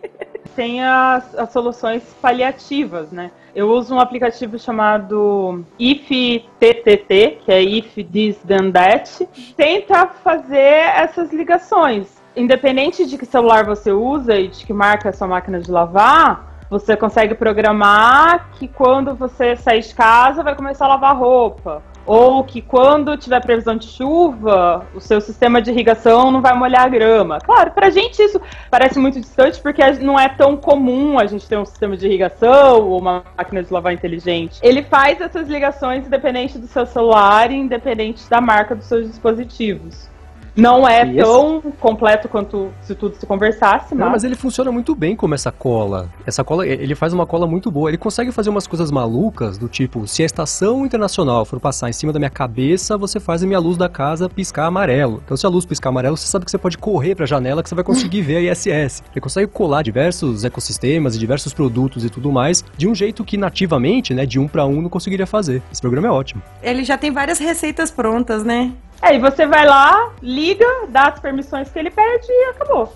Tem as, as soluções paliativas, né? Eu uso um aplicativo chamado IFTTT, que é If This Then That, tenta fazer essas ligações. Independente de que celular você usa e de que marca a sua máquina de lavar, você consegue programar que quando você sair de casa vai começar a lavar roupa. Ou que quando tiver previsão de chuva, o seu sistema de irrigação não vai molhar a grama. Claro, pra gente isso parece muito distante porque não é tão comum a gente ter um sistema de irrigação ou uma máquina de lavar inteligente. Ele faz essas ligações independente do seu celular e independente da marca dos seus dispositivos. Não é tão completo quanto se tudo se conversasse, Não, mas... mas ele funciona muito bem como essa cola. Essa cola, ele faz uma cola muito boa. Ele consegue fazer umas coisas malucas, do tipo, se a estação internacional for passar em cima da minha cabeça, você faz a minha luz da casa piscar amarelo. Então, se a luz piscar amarelo, você sabe que você pode correr pra janela que você vai conseguir ver a ISS. Ele consegue colar diversos ecossistemas e diversos produtos e tudo mais, de um jeito que nativamente, né, de um pra um, não conseguiria fazer. Esse programa é ótimo. Ele já tem várias receitas prontas, né? É, e você vai lá, liga, dá as permissões que ele pede e acabou.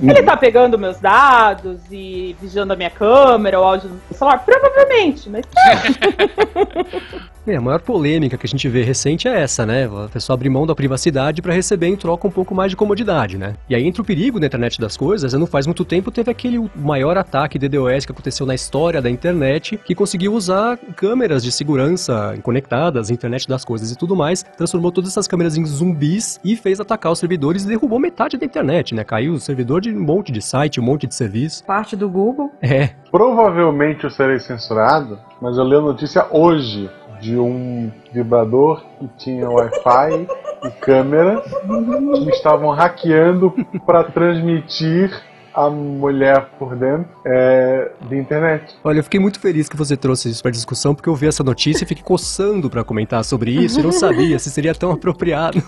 Ele tá pegando meus dados e vigiando a minha câmera, o áudio do meu celular? Provavelmente, mas É, a maior polêmica que a gente vê recente é essa, né? A pessoa abrir mão da privacidade para receber em troca um pouco mais de comodidade, né? E aí entra o perigo da internet das coisas, né? não faz muito tempo teve aquele maior ataque DDoS que aconteceu na história da internet, que conseguiu usar câmeras de segurança conectadas, internet das coisas e tudo mais, transformou todas essas câmeras em zumbis e fez atacar os servidores e derrubou metade da internet, né? Caiu o servidor de um monte de site, um monte de serviço. Parte do Google. É, Provavelmente eu serei censurado, mas eu li a notícia hoje de um vibrador que tinha Wi-Fi e câmera que estavam hackeando para transmitir a mulher por dentro é, de internet. Olha, eu fiquei muito feliz que você trouxe isso pra discussão, porque eu vi essa notícia e fiquei coçando pra comentar sobre isso e não sabia se seria tão apropriado.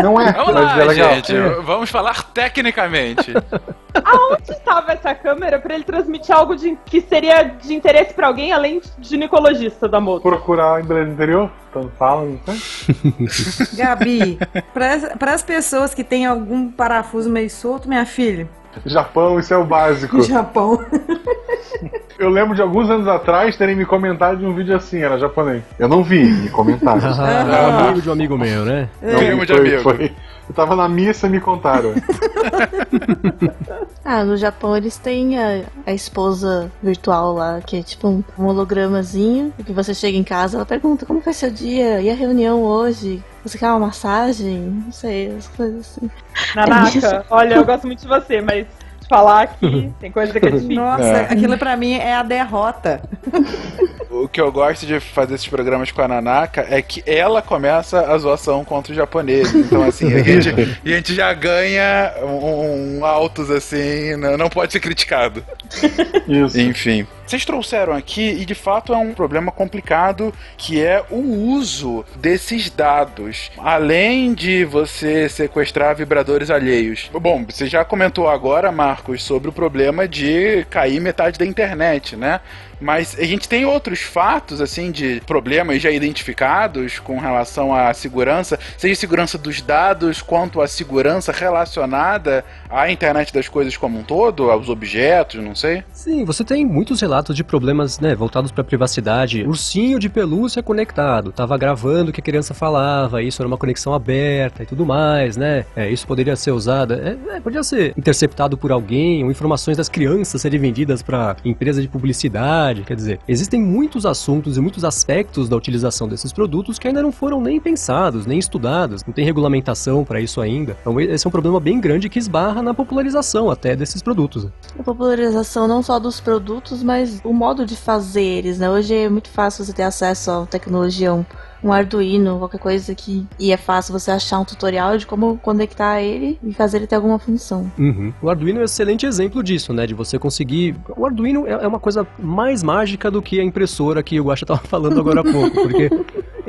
Não é, Vamos mas lá, é legal. gente. Vamos falar tecnicamente. aonde estava essa câmera pra ele transmitir algo de- que seria de interesse pra alguém além de ginecologista da moto? Procurar em Beleza Interior, tanto fala, não sei. Gabi, para as pessoas que têm algum parafuso meio solto, minha filha, Japão, isso é o básico. Japão, Eu lembro de alguns anos atrás terem me comentado de um vídeo assim, era japonês. Eu não vi, me comentaram. Ah, amigo de um amigo meu, né? Não, Primo de foi- amigo. foi- Eu tava na missa e me contaram. Ah, no Japão eles têm a, a esposa virtual lá, que é tipo um, um hologramazinho, que você chega em casa, ela pergunta como foi seu dia, e a reunião hoje? Você quer uma massagem? Não sei, as coisas assim. Nanaka, olha, eu gosto muito de você, mas te falar que tem coisa que é difícil. Nossa, É. aquilo pra mim é a derrota. O que eu gosto de fazer esses programas com a Nanaka é que ela começa a zoação contra os japoneses. Então, assim, a gente, a gente já ganha um, um altos, assim, não, não pode ser criticado. Isso. Enfim. Vocês trouxeram aqui, e de fato é um problema complicado, que é o uso desses dados. Além de você sequestrar vibradores alheios. Bom, você já comentou agora, Marcos, sobre o problema de cair metade da internet, né? Mas a gente tem outros fatos, assim, de problemas já identificados com relação à segurança, seja segurança dos dados, quanto à segurança relacionada à internet das coisas como um todo, aos objetos, não sei. Sim, você tem muitos relatos de problemas, né, voltados pra privacidade. Ursinho de pelúcia conectado, tava gravando o que a criança falava, isso era uma conexão aberta e tudo mais, né? É, isso poderia ser usado, é, é, podia ser interceptado por alguém, ou informações das crianças serem vendidas pra empresa de publicidade, quer dizer, existem muitos assuntos e muitos aspectos da utilização desses produtos que ainda não foram nem pensados, nem estudados, não tem regulamentação pra isso ainda. Então esse é um problema bem grande que esbarra na popularização até desses produtos. A popularização não só dos produtos, mas o modo de fazer eles, né? Hoje é muito fácil você ter acesso à tecnologia, um Arduino, qualquer coisa que. E é fácil você achar um tutorial de como conectar ele e fazer ele ter alguma função. Uhum. O Arduino é um excelente exemplo disso, né? De você conseguir. O Arduino é é uma coisa mais mágica do que a impressora que o Guaxa tava falando agora há pouco, porque.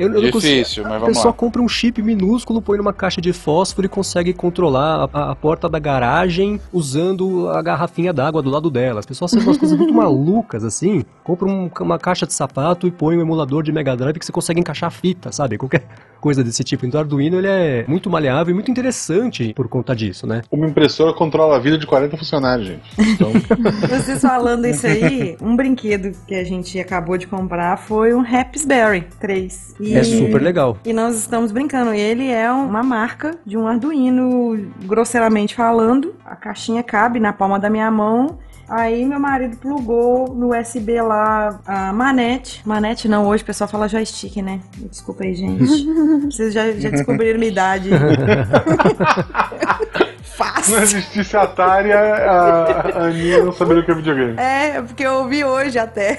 Eu, eu Difícil, mas A vamos lá. compra um chip minúsculo, põe numa caixa de fósforo e consegue controlar a, a porta da garagem usando a garrafinha d'água do lado dela. As pessoas fazem umas coisas muito malucas assim. Compra um- uma caixa de sapato e põe um emulador de Mega Drive que você consegue encaixar fita, sabe? Qualquer coisa desse tipo. Então o Arduino ele é muito maleável e muito interessante por conta disso, né? Uma impressora controla a vida de 40 funcionários, gente. Então, Vocês falando isso aí, um brinquedo que a gente acabou de comprar foi um Raspberry 3. E- É super legal. E nós estamos brincando. Ele é uma marca de um Arduino, grosseiramente falando. A caixinha cabe na palma da minha mão. Aí meu marido plugou no USB lá a manete. Manete não, hoje o pessoal fala joystick, né? Desculpa aí, gente. Vocês já, já descobriram minha idade. Fácil. não existisse Atari, a, a Aninha não saberia o que é videogame. É, porque eu ouvi hoje até.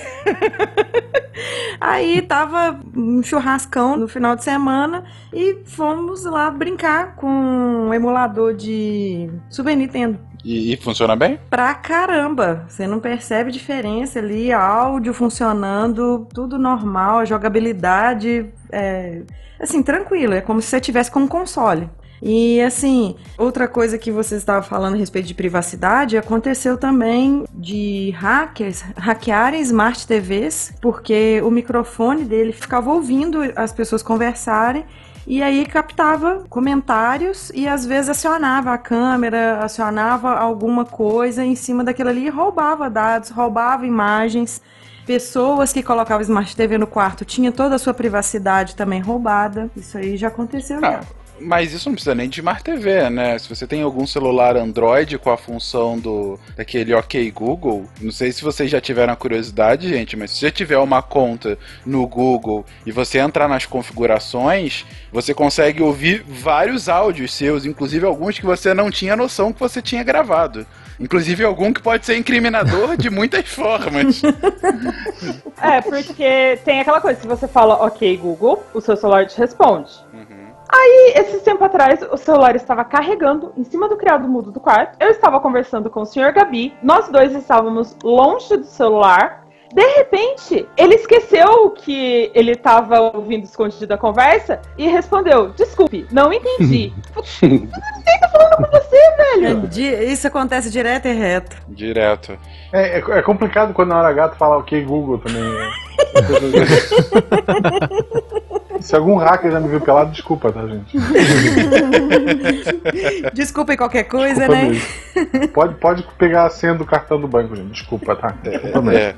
Aí tava um churrascão no final de semana e fomos lá brincar com um emulador de Super Nintendo. E, e funciona bem? Pra caramba! Você não percebe diferença ali, áudio funcionando, tudo normal, a jogabilidade é assim, tranquilo, é como se você tivesse com um console. E assim, outra coisa que vocês estavam falando a respeito de privacidade, aconteceu também de hackers hackearem smart TVs, porque o microfone dele ficava ouvindo as pessoas conversarem e aí captava comentários e às vezes acionava a câmera, acionava alguma coisa em cima daquilo ali e roubava dados, roubava imagens. Pessoas que colocavam Smart TV no quarto tinha toda a sua privacidade também roubada. Isso aí já aconteceu já. Mas isso não precisa nem de Smart TV, né? Se você tem algum celular Android com a função do daquele OK Google, não sei se vocês já tiveram a curiosidade, gente, mas se você tiver uma conta no Google e você entrar nas configurações, você consegue ouvir vários áudios seus, inclusive alguns que você não tinha noção que você tinha gravado. Inclusive algum que pode ser incriminador de muitas formas. É, porque tem aquela coisa, se você fala ok Google, o seu celular te responde. Aí, esse tempo atrás, o celular estava carregando em cima do criado mudo do quarto. Eu estava conversando com o senhor Gabi. Nós dois estávamos longe do celular. De repente, ele esqueceu que ele estava ouvindo escondido a conversa e respondeu: Desculpe, não entendi. Quem tá falando com você, velho? É, Isso acontece direto e reto. Direto. É, é, é complicado quando na hora gato fala ok Google também. Se algum hacker já me viu pelado, desculpa, tá, gente? Desculpem qualquer coisa, Desculpa né? mesmo. Pode, pode pegar a senha do cartão do banco, gente. Desculpa, tá? Desculpa mesmo. É.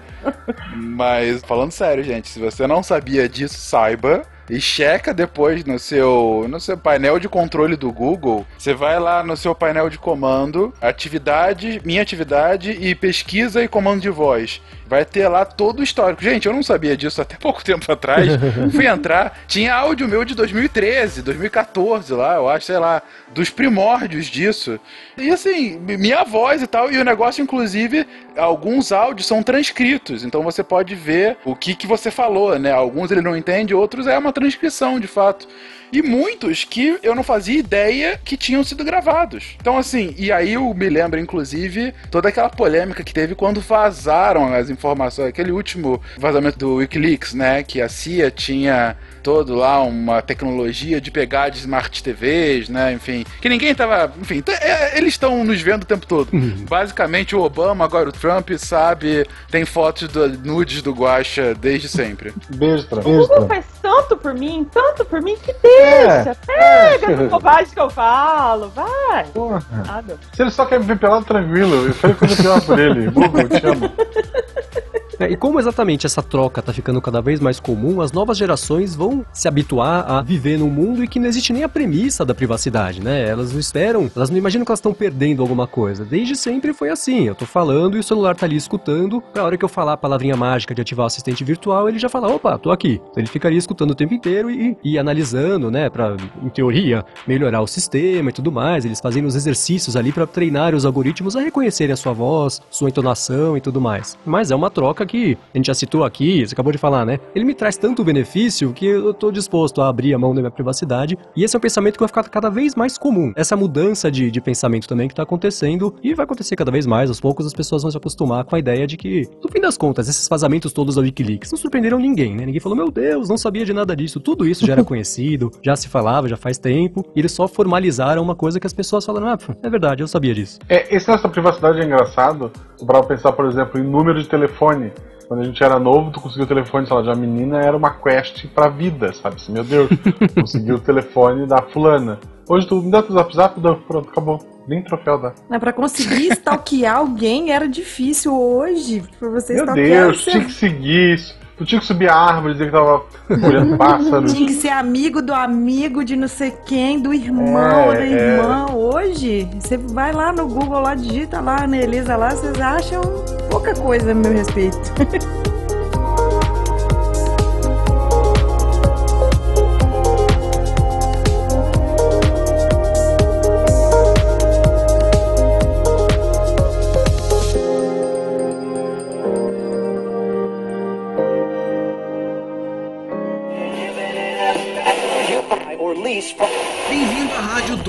Mas falando sério, gente, se você não sabia disso, saiba. E checa depois no seu, no seu painel de controle do Google. Você vai lá no seu painel de comando, atividade, minha atividade e pesquisa e comando de voz. Vai ter lá todo o histórico. Gente, eu não sabia disso até pouco tempo atrás. Fui entrar, tinha áudio meu de 2013, 2014 lá, eu acho, sei lá, dos primórdios disso. E assim, minha voz e tal, e o negócio, inclusive, alguns áudios são transcritos, então você pode ver o que, que você falou, né? Alguns ele não entende, outros é uma transcrição, de fato. E muitos que eu não fazia ideia que tinham sido gravados. Então, assim, e aí eu me lembro, inclusive, toda aquela polêmica que teve quando vazaram as informações, aquele último vazamento do Wikileaks, né? Que a CIA tinha todo lá uma tecnologia de pegar de smart TVs, né? Enfim, que ninguém tava. Enfim, é, eles estão nos vendo o tempo todo. Basicamente, o Obama, agora o Trump, sabe, tem fotos do, nudes do Guacha desde sempre. Beijo, Trump. O Beijo, Google Trump. faz tanto por mim, tanto por mim, que deixa. Pega essa bobagem que eu falo, vai. Porra. Nada. Se ele só quer me ver pelado, tranquilo. Eu falei coisa pior por ele. Google, te amo. É, e como exatamente essa troca tá ficando cada vez mais comum, as novas gerações vão se habituar a viver num mundo em que não existe nem a premissa da privacidade, né? Elas não esperam, elas não imaginam que elas estão perdendo alguma coisa. Desde sempre foi assim. Eu tô falando e o celular tá ali escutando. Pra hora que eu falar a palavrinha mágica de ativar o assistente virtual, ele já fala, opa, tô aqui. Então ele ficaria escutando o tempo inteiro e, e analisando, né? Pra, em teoria, melhorar o sistema e tudo mais. Eles fazendo os exercícios ali pra treinar os algoritmos a reconhecerem a sua voz, sua entonação e tudo mais. Mas é uma troca que a gente já citou aqui, você acabou de falar, né? Ele me traz tanto benefício que eu tô disposto a abrir a mão da minha privacidade. E esse é um pensamento que vai ficar cada vez mais comum. Essa mudança de, de pensamento também que tá acontecendo e vai acontecer cada vez mais. Aos poucos as pessoas vão se acostumar com a ideia de que, no fim das contas, esses vazamentos todos da Wikileaks não surpreenderam ninguém, né? Ninguém falou, meu Deus, não sabia de nada disso. Tudo isso já era conhecido, já se falava, já faz tempo. E eles só formalizaram uma coisa que as pessoas falaram, ah, é verdade, eu sabia disso. É, esse nessa privacidade é engraçado. Pra pensar, por exemplo, em número de telefone. Quando a gente era novo, tu conseguiu o telefone, sei lá, de uma menina, era uma quest pra vida, sabe? Assim, meu Deus, conseguiu o telefone da fulana. Hoje tu me dá teu zap zap, dá, pronto, acabou. Nem troféu dá. Mas pra conseguir stalkear alguém era difícil hoje. Pra você Meu stalkear, Deus, você tinha que seguir isso. Tu tinha que subir a árvore, dizer que tava olhando pássaros. tinha que ser amigo do amigo de não sei quem, do irmão, É, da é. irmã. Hoje, você vai lá no Google, lá digita lá, na Elisa lá, vocês acham pouca coisa a meu respeito.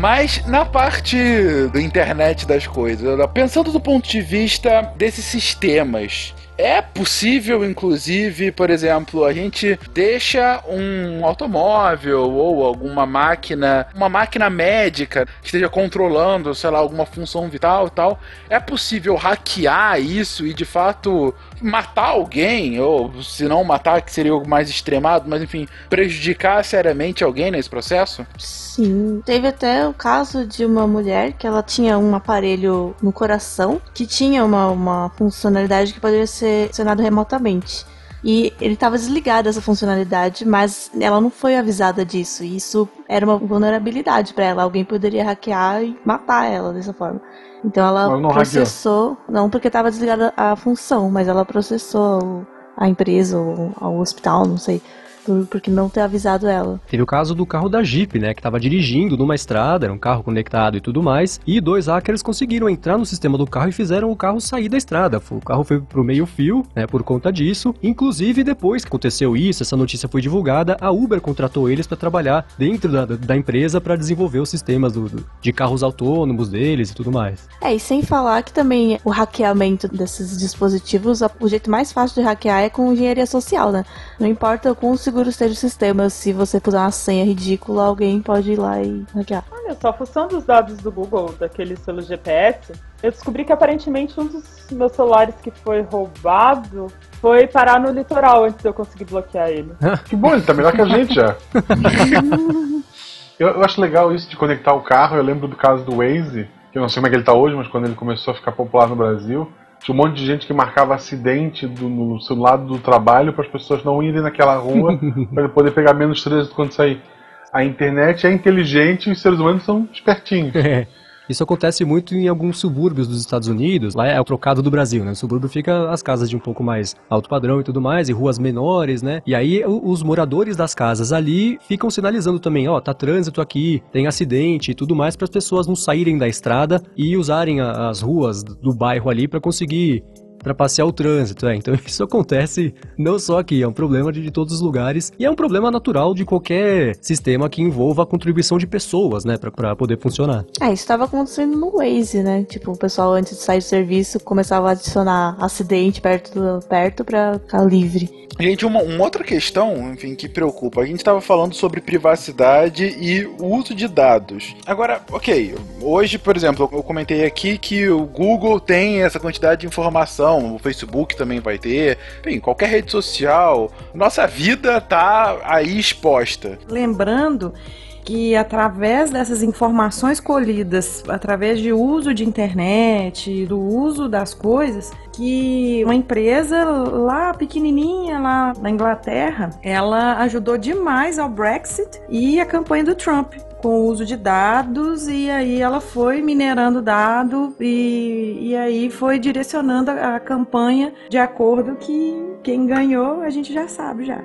Mas na parte da internet das coisas, pensando do ponto de vista desses sistemas, é possível, inclusive, por exemplo, a gente deixa um automóvel ou alguma máquina, uma máquina médica que esteja controlando, sei lá, alguma função vital e tal. É possível hackear isso e de fato matar alguém, ou se não matar, que seria algo mais extremado, mas enfim, prejudicar seriamente alguém nesse processo? Sim. Teve até o caso de uma mulher que ela tinha um aparelho no coração que tinha uma, uma funcionalidade que poderia ser acionado remotamente. E ele estava desligado essa funcionalidade, mas ela não foi avisada disso. E isso era uma vulnerabilidade para ela. Alguém poderia hackear e matar ela dessa forma. Então ela não processou, não porque estava desligada a função, mas ela processou o- a empresa ou ao hospital, não sei, por, porque não ter avisado ela. Teve o caso do carro da Jeep, né, que estava dirigindo numa estrada, era um carro conectado e tudo mais, e dois hackers conseguiram entrar no sistema do carro e fizeram o carro sair da estrada. O carro foi pro meio fio, né, por conta disso. Inclusive, depois que aconteceu isso, essa notícia foi divulgada, a Uber contratou eles para trabalhar dentro da, da empresa para desenvolver os sistemas do, do, de carros autônomos deles e tudo mais. É, e sem falar que também o hackeamento desses dispositivos, o jeito mais fácil de hackear é com engenharia social, né? Não importa o quão seguro esteja o sistema, se você puser uma senha ridícula, alguém pode ir lá e hackear. Olha só, fuçando os dados do Google, daquele pelo GPS, eu descobri que aparentemente um dos meus celulares que foi roubado foi parar no litoral antes de eu conseguir bloquear ele. que bom, ele tá melhor que a gente já. eu, eu, acho legal isso de conectar o carro. Eu lembro do caso do Waze, que eu não sei como é que ele tá hoje, mas quando ele começou a ficar popular no Brasil, tinha um monte de gente que marcava acidente do, no seu lado do trabalho para as pessoas não irem naquela rua para poder pegar menos trânsito quando sair. A internet é inteligente e os seres humanos são espertinhos. Isso acontece muito em alguns subúrbios dos Estados Unidos. Lá é o trocado do Brasil, né? No subúrbio fica as casas de um pouco mais alto padrão e tudo mais, e ruas menores, né? E aí os moradores das casas ali ficam sinalizando também, ó, oh, tá trânsito aqui, tem acidente e tudo mais, para as pessoas não saírem da estrada e usarem as ruas do bairro ali para conseguir trapacear o trânsito. É, então isso acontece não só aqui, é um problema de, de, todos os lugares e é um problema natural de qualquer sistema que envolva a contribuição de pessoas, né, para poder funcionar. É, isso estava acontecendo no Waze, né? Tipo, o pessoal antes de sair do serviço começava a adicionar acidente perto do perto para ficar livre. Gente, uma, uma, outra questão, enfim, que preocupa. A gente estava falando sobre privacidade e o uso de dados. Agora, ok, hoje, por exemplo, eu comentei aqui que o Google tem essa quantidade de informação, o Facebook também vai ter, enfim, qualquer rede social. Nossa vida tá aí exposta. Lembrando que através dessas informações colhidas, através de uso de internet, do uso das coisas, que uma empresa lá pequenininha lá na Inglaterra, ela ajudou demais ao Brexit e a campanha do Trump com o uso de dados e aí ela foi minerando dado e, e aí foi direcionando a, a campanha de acordo que quem ganhou a gente já sabe já.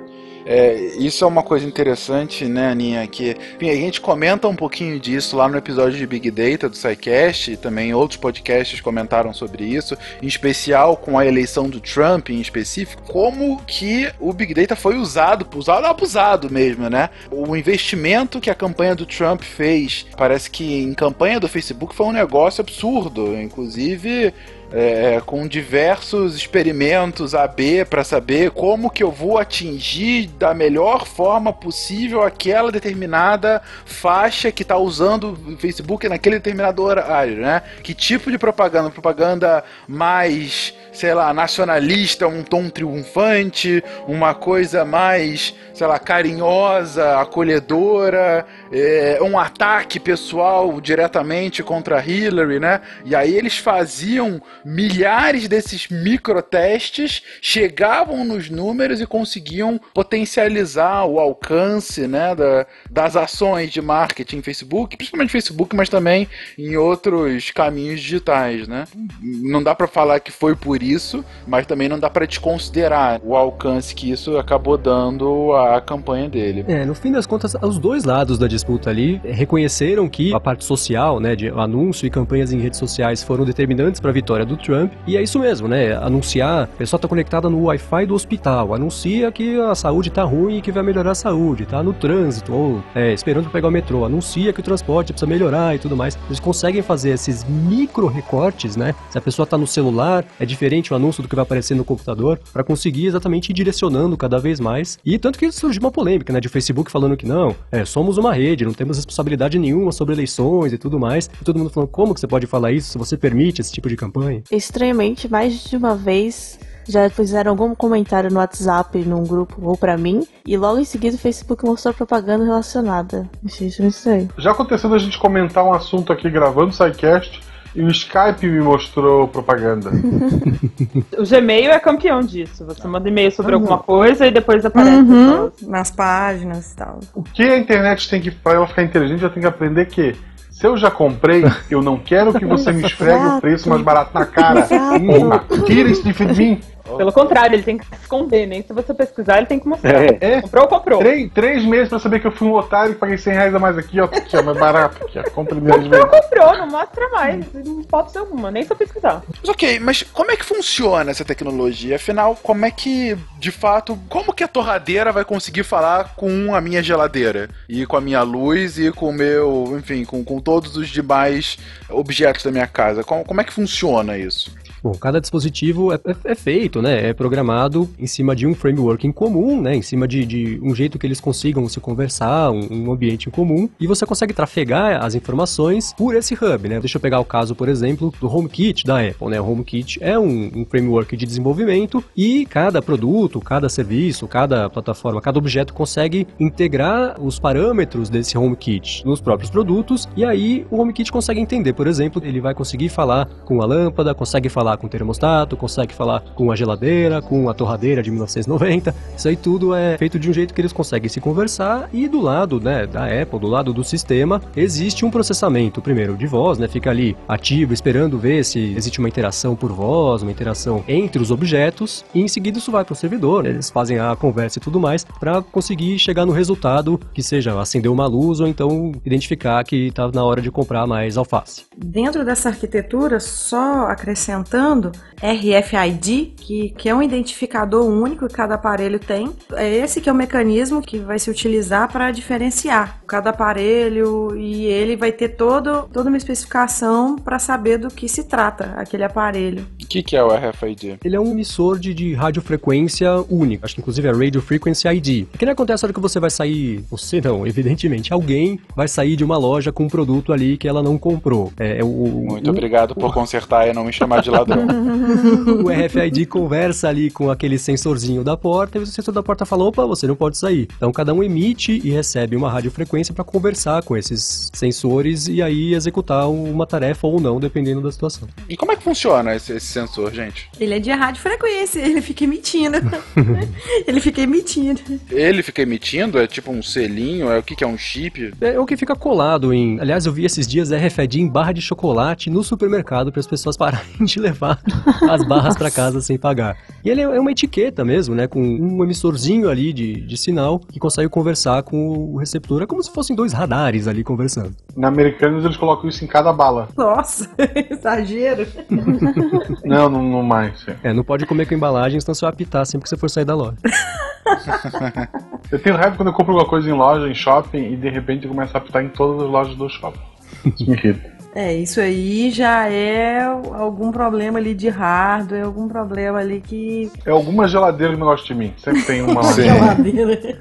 É, isso é uma coisa interessante, né, Aninha? Que enfim, a gente comenta um pouquinho disso lá no episódio de Big Data do SciCast, e também outros podcasts comentaram sobre isso, em especial com a eleição do Trump em específico, como que o Big Data foi usado, usado abusado mesmo, né? O investimento que a campanha do Trump fez, parece que em campanha do Facebook foi um negócio absurdo, inclusive é, é, com diversos experimentos AB para saber como que eu vou atingir da melhor forma possível aquela determinada faixa que está usando o Facebook naquele determinado horário, né? Que tipo de propaganda? Propaganda mais sei lá, nacionalista, um tom triunfante, uma coisa mais, sei lá, carinhosa, acolhedora, é, um ataque pessoal diretamente contra Hillary, né? E aí eles faziam milhares desses microtestes, chegavam nos números e conseguiam potencializar o alcance, né, da, das ações de marketing Facebook, principalmente Facebook, mas também em outros caminhos digitais, né? Não dá para falar que foi por isso, mas também não dá para desconsiderar o alcance que isso acabou dando à campanha dele. É, no fim das contas, os dois lados da disputa ali reconheceram que a parte social, né, de anúncio e campanhas em redes sociais foram determinantes para a vitória do Trump. E é isso mesmo, né? Anunciar, a pessoa tá conectada no Wi-Fi do hospital, anuncia que a saúde tá ruim e que vai melhorar a saúde, tá no trânsito ou é, esperando pegar o metrô, anuncia que o transporte precisa melhorar e tudo mais. Eles conseguem fazer esses micro recortes, né? Se a pessoa tá no celular, é diferente diferente o anúncio do que vai aparecer no computador, para conseguir exatamente ir direcionando cada vez mais. E tanto que surgiu uma polêmica, né, de Facebook falando que não, é, somos uma rede, não temos responsabilidade nenhuma sobre eleições e tudo mais. E todo mundo falando, como que você pode falar isso se você permite esse tipo de campanha? Estranhamente, mais de uma vez já fizeram algum comentário no WhatsApp, num grupo ou para mim, e logo em seguida o Facebook mostrou propaganda relacionada. Achei isso estranho. Já aconteceu da gente comentar um assunto aqui gravando o SciCast e o Skype me mostrou propaganda. o Gmail é campeão disso. Você manda e-mail sobre uhum. alguma coisa e depois aparece uhum. nas páginas e tal. O que a internet tem que, pra ela ficar inteligente, ela tem que aprender que se eu já comprei, eu não quero que você me esfregue o preço mais barato na cara. Tira isso de mim. Pelo contrário, ele tem que se esconder, nem se você pesquisar, ele tem que mostrar. É, é. Comprou, comprou. Três, três meses pra saber que eu fui um otário e paguei 100 reais a mais aqui, ó. Aqui, ó, mais barato. Aqui, ó. Compre minhas Comprou, vezes. comprou, não mostra mais. Não pode ser alguma, nem se eu pesquisar. Mas ok, mas como é que funciona essa tecnologia? Afinal, como é que, de fato, como que a torradeira vai conseguir falar com a minha geladeira? E com a minha luz e com o meu, enfim, com, com todos os demais objetos da minha casa? Como, como é que funciona isso? Bom, cada dispositivo é, é- é feito, né? É programado em cima de um framework em comum, né? Em cima de, de um jeito que eles consigam se conversar, um, um ambiente em comum. E você consegue trafegar as informações por esse hub, né? Deixa eu pegar o caso, por exemplo, do HomeKit da Apple, né? O HomeKit é um, um framework de desenvolvimento e cada produto, cada serviço, cada plataforma, cada objeto consegue integrar os parâmetros desse HomeKit nos próprios produtos. E aí o HomeKit consegue entender, por exemplo, ele vai conseguir falar com a lâmpada, consegue falar com o termostato, consegue falar com a geladeira, com a torradeira de 1990. Isso aí tudo é feito de um jeito que eles conseguem se conversar e do lado, né, da Apple, do lado do sistema, existe um processamento, primeiro de voz, né, fica ali ativo esperando ver se existe uma interação por voz, uma interação entre os objetos e em seguida isso vai para o servidor, né, eles fazem a conversa e tudo mais para conseguir chegar no resultado que seja acender uma luz ou então identificar que está na hora de comprar mais alface. Dentro dessa arquitetura, só acrescentando RFID, que, que é um identificador único que cada aparelho tem. É esse que é o mecanismo que vai se utilizar para diferenciar cada aparelho e ele vai ter todo, toda uma especificação para saber do que se trata aquele aparelho. O que, que é o RFID? Ele é um emissor de, de radiofrequência único. Acho que inclusive é Radio Frequency ID. O que não acontece na hora que você vai sair, você não, evidentemente, alguém vai sair de uma loja com um produto ali que ela não comprou. É, é o, Muito o- obrigado por consertar e não me chamar de ladrão. o RFID conversa ali com aquele sensorzinho da porta e o sensor da porta fala: opa, você não pode sair. Então cada um emite e recebe uma radiofrequência para conversar com esses sensores e aí executar uma tarefa ou não, dependendo da situação. E como é que funciona esse, esse sensor, gente? Ele é de radiofrequência, ele fica emitindo. ele fica emitindo. Ele fica emitindo? É tipo um selinho? É o que, que é um chip? É o que fica colado em. Aliás, eu vi esses dias RFID em barra de chocolate no supermercado para as pessoas pararem de levar as barras para casa sem pagar. E ele é uma etiqueta mesmo, né? Com um emissorzinho ali de, de sinal que consegue conversar com o receptor. É como se fossem dois radares ali conversando. Na Americanos eles colocam isso em cada bala. Nossa, exagero. Não, não, não mais. sim. É, não pode comer com embalagem, senão você vai apitar sempre que você for sair da loja. Eu tenho raiva quando eu compro alguma coisa em loja, em shopping, e de repente começa a apitar em todas as lojas do shopping. Isso me irrita. É, isso aí já é algum problema ali de hardware, algum problema ali que. É alguma geladeira que não gosta de mim. Sempre tem uma. Geladeira.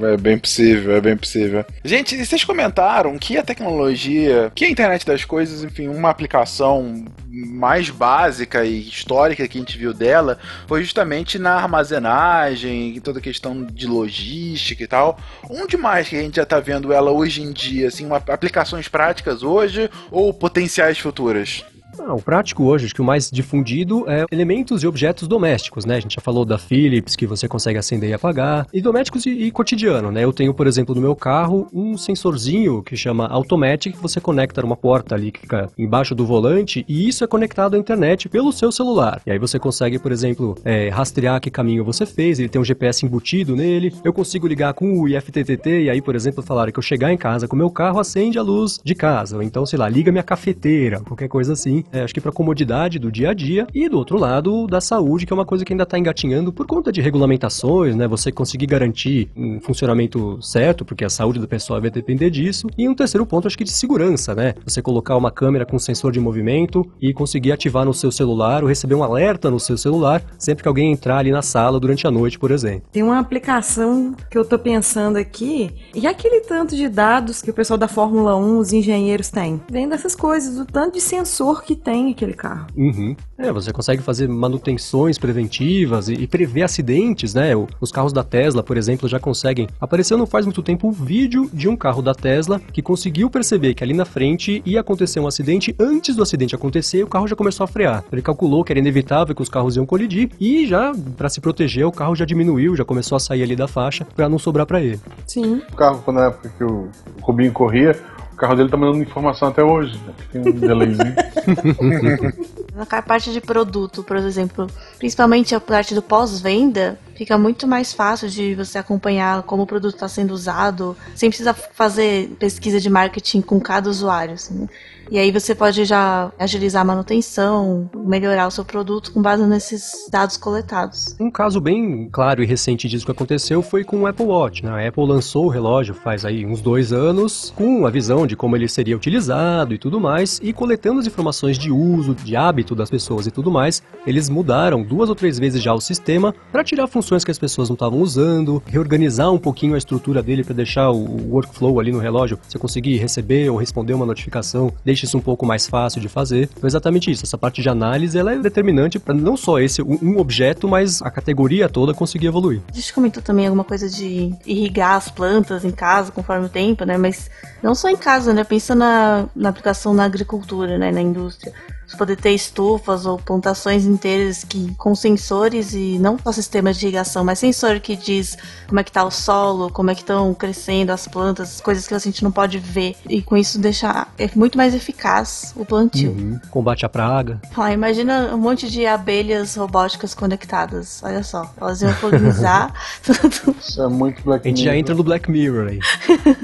É bem possível, é bem possível. Gente, vocês comentaram que a tecnologia, que a internet das coisas, enfim, uma aplicação mais básica e histórica que a gente viu dela foi justamente na armazenagem, e toda a questão de logística e tal. Onde mais que a gente já tá vendo ela hoje em dia, assim, uma- aplicações práticas hoje ou potenciais futuras? Ah, o prático hoje, acho que o mais difundido é elementos e objetos domésticos, né? A gente já falou da Philips, que você consegue acender e apagar, e domésticos e, e cotidiano, né? Eu tenho, por exemplo, no meu carro, um sensorzinho que chama Automatic, que você conecta numa porta ali que fica embaixo do volante, e isso é conectado à internet pelo seu celular. E aí você consegue, por exemplo, é, rastrear que caminho você fez, ele tem um GPS embutido nele, eu consigo ligar com o IFTTT, e aí, por exemplo, falar que eu chegar em casa com o meu carro, acende a luz de casa, ou então, sei lá, liga minha cafeteira, qualquer coisa assim. É, acho que para comodidade do dia a dia. E do outro lado, da saúde, que é uma coisa que ainda está engatinhando por conta de regulamentações, né? Você conseguir garantir um funcionamento certo, porque a saúde da pessoa vai depender disso. E um terceiro ponto, acho que de segurança, né? Você colocar uma câmera com sensor de movimento e conseguir ativar no seu celular ou receber um alerta no seu celular sempre que alguém entrar ali na sala durante a noite, por exemplo. Tem uma aplicação que eu tô pensando aqui, e aquele tanto de dados que o pessoal da Fórmula 1, os engenheiros têm? Vem dessas coisas, o tanto de sensor que tem aquele carro. Uhum. É, você consegue fazer manutenções preventivas e, e prever acidentes, né? O- os carros da Tesla, por exemplo, já conseguem. Apareceu não faz muito tempo um vídeo de um carro da Tesla que conseguiu perceber que ali na frente ia acontecer um acidente. Antes do acidente acontecer, o carro já começou a frear. Ele calculou que era inevitável que os carros iam colidir e já, para se proteger, o carro já diminuiu, já começou a sair ali da faixa para não sobrar para ele. Sim. O carro, quando na época que o Rubinho corria, carro dele tá mandando informação até hoje. né? Tem um delayzinho. Na parte de produto, por exemplo, principalmente a parte do pós-venda, fica muito mais fácil de você acompanhar como o produto está sendo usado, sem precisar fazer pesquisa de marketing com cada usuário. Assim, né? E aí você pode já agilizar a manutenção, melhorar o seu produto com base nesses dados coletados. Um caso bem claro e recente disso que aconteceu foi com o Apple Watch. Né? A Apple lançou o relógio faz aí uns dois anos, com a visão de como ele seria utilizado e tudo mais, e coletando as informações de uso, de hábito das pessoas e tudo mais, eles mudaram duas ou três vezes já o sistema para tirar funções que as pessoas não estavam usando, reorganizar um pouquinho a estrutura dele para deixar o workflow ali no relógio, você conseguir receber ou responder uma notificação, deixa isso um pouco mais fácil de fazer. Então, exatamente isso. Essa parte de análise ela é determinante para não só esse um objeto, mas a categoria toda conseguir evoluir. A gente comentou também alguma coisa de irrigar as plantas em casa conforme o tempo, né? Mas não só em casa, né? Pensa na, na aplicação na agricultura, né? Na indústria você poder ter estufas ou plantações inteiras que com sensores e não só sistemas de irrigação, mas sensor que diz como é que tá o solo, como é que estão crescendo as plantas, coisas que a gente não pode ver. E com isso deixa é muito mais eficaz o plantio. Uhum. Combate à praga. Ah, imagina um monte de abelhas robóticas conectadas. Olha só, elas iam polinizar tudo. Isso é muito Black A gente já entra no Black Mirror aí.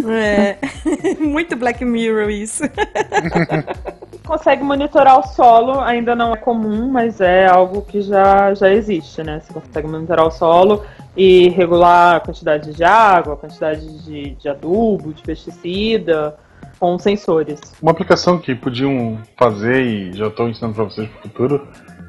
É. muito Black Mirror isso. Consegue monitorar o solo, ainda não é comum, mas é algo que já, já existe, né? Você consegue monitorar o solo e regular a quantidade de água, a quantidade de, de adubo, de pesticida, com sensores. Uma aplicação que podiam fazer, e já estou ensinando para vocês para o futuro,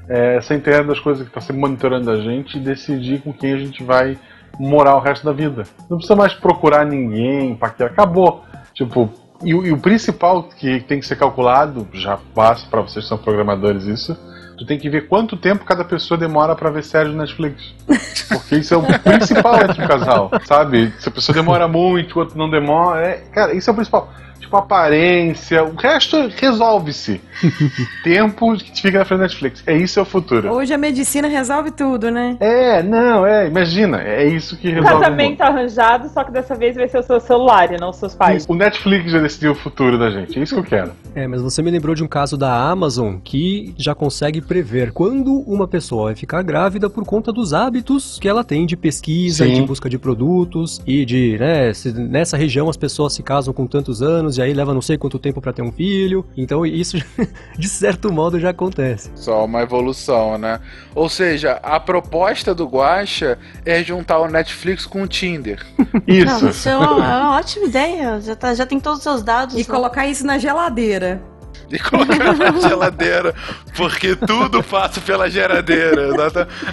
é essa ideia das coisas que está sempre monitorando a gente e decidir com quem a gente vai morar o resto da vida. Não precisa mais procurar ninguém, para que acabou. Tipo, e, e, o principal que tem que ser calculado, já passa para vocês que são programadores isso, tu tem que ver quanto tempo cada pessoa demora para ver série no Netflix. Porque isso é o principal entre o casal, sabe? Se a pessoa demora muito, o outro não demora, é, cara, isso é o principal tipo aparência, o resto resolve-se. Tempo que te fica na frente da Netflix. É isso é o futuro. Hoje a medicina resolve tudo, né? É, não, é, imagina, é isso que O resolve. casamento arranjado, só que dessa vez vai ser o seu celular e não os seus pais. O Netflix já decidiu o futuro da gente, é isso que eu quero. É, mas você me lembrou de um caso da Amazon que já consegue prever quando uma pessoa vai ficar grávida por conta dos hábitos que ela tem de pesquisa e de busca de produtos e de, né, se nessa região as pessoas se casam com tantos anos e aí leva não sei quanto tempo pra ter um filho. Então isso, de certo modo, já acontece. Só uma evolução, né? Ou seja, a proposta do Guacha é juntar o Netflix com o Tinder. Não, isso é uma, é uma ótima ideia. Já, tá, já tem todos os seus dados. E colocar isso na geladeira. E colocar na geladeira, porque tudo passa pela geladeira.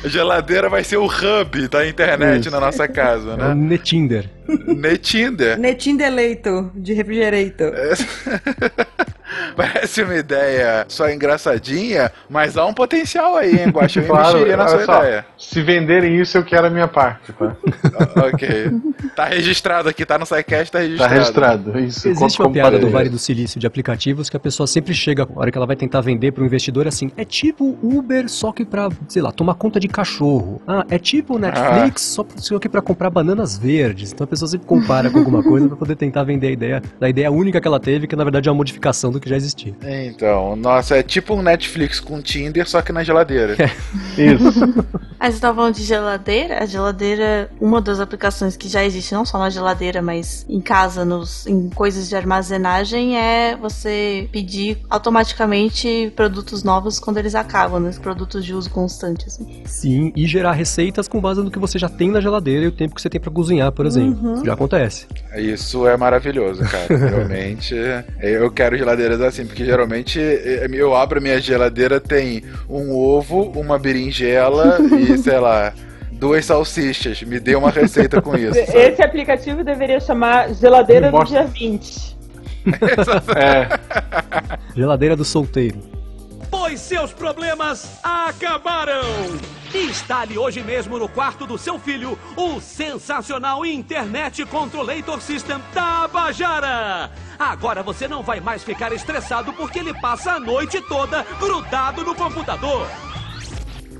A geladeira vai ser o hub da internet Isso. na nossa casa, É o né? Netinder. Netinder. Deleito de refrigerator. Parece uma ideia só engraçadinha, mas há um potencial aí, hein, Guaxa? Eu Claro, investiria na sua só, ideia. se venderem isso, eu quero a minha parte, tá? ok. Tá registrado aqui, tá no SciCast, tá Tá registrado. registrado, isso. Existe uma piada do. Vale do Silício de aplicativos que a pessoa sempre chega, a hora que ela vai tentar vender para um investidor, assim, é tipo Uber, só que pra, sei lá, tomar conta de cachorro. Ah, é tipo Netflix, só, só que pra comprar bananas verdes. Então a pessoa sempre compara com alguma coisa pra poder tentar vender a ideia da ideia única que ela teve, que na verdade é uma modificação do que já existia. Então, nossa, é tipo um Netflix com Tinder, só que na geladeira. Isso. Ah, você tava falando de geladeira? A geladeira, uma das aplicações que já existe, não só na geladeira, mas em casa, nos, em coisas de armazenagem, é você pedir automaticamente produtos novos quando eles acabam, né? Produtos de uso constante, assim. Sim, e gerar receitas com base no que você já tem na geladeira e o tempo que você tem pra cozinhar, por exemplo. Uhum. Já acontece. Isso é maravilhoso, cara. Realmente, eu quero geladeiras assim, porque geralmente eh, eu abro a minha geladeira, tem um ovo, uma berinjela e, sei lá, duas salsichas. Me dê uma receita com isso. sabe? Esse aplicativo deveria chamar Geladeira do Dia 20. É, Geladeira do solteiro. Pois seus problemas acabaram! Instale hoje mesmo no quarto do seu filho o sensacional Internet Controllator System da Bajara! Agora você não vai mais ficar estressado porque ele passa a noite toda grudado no computador.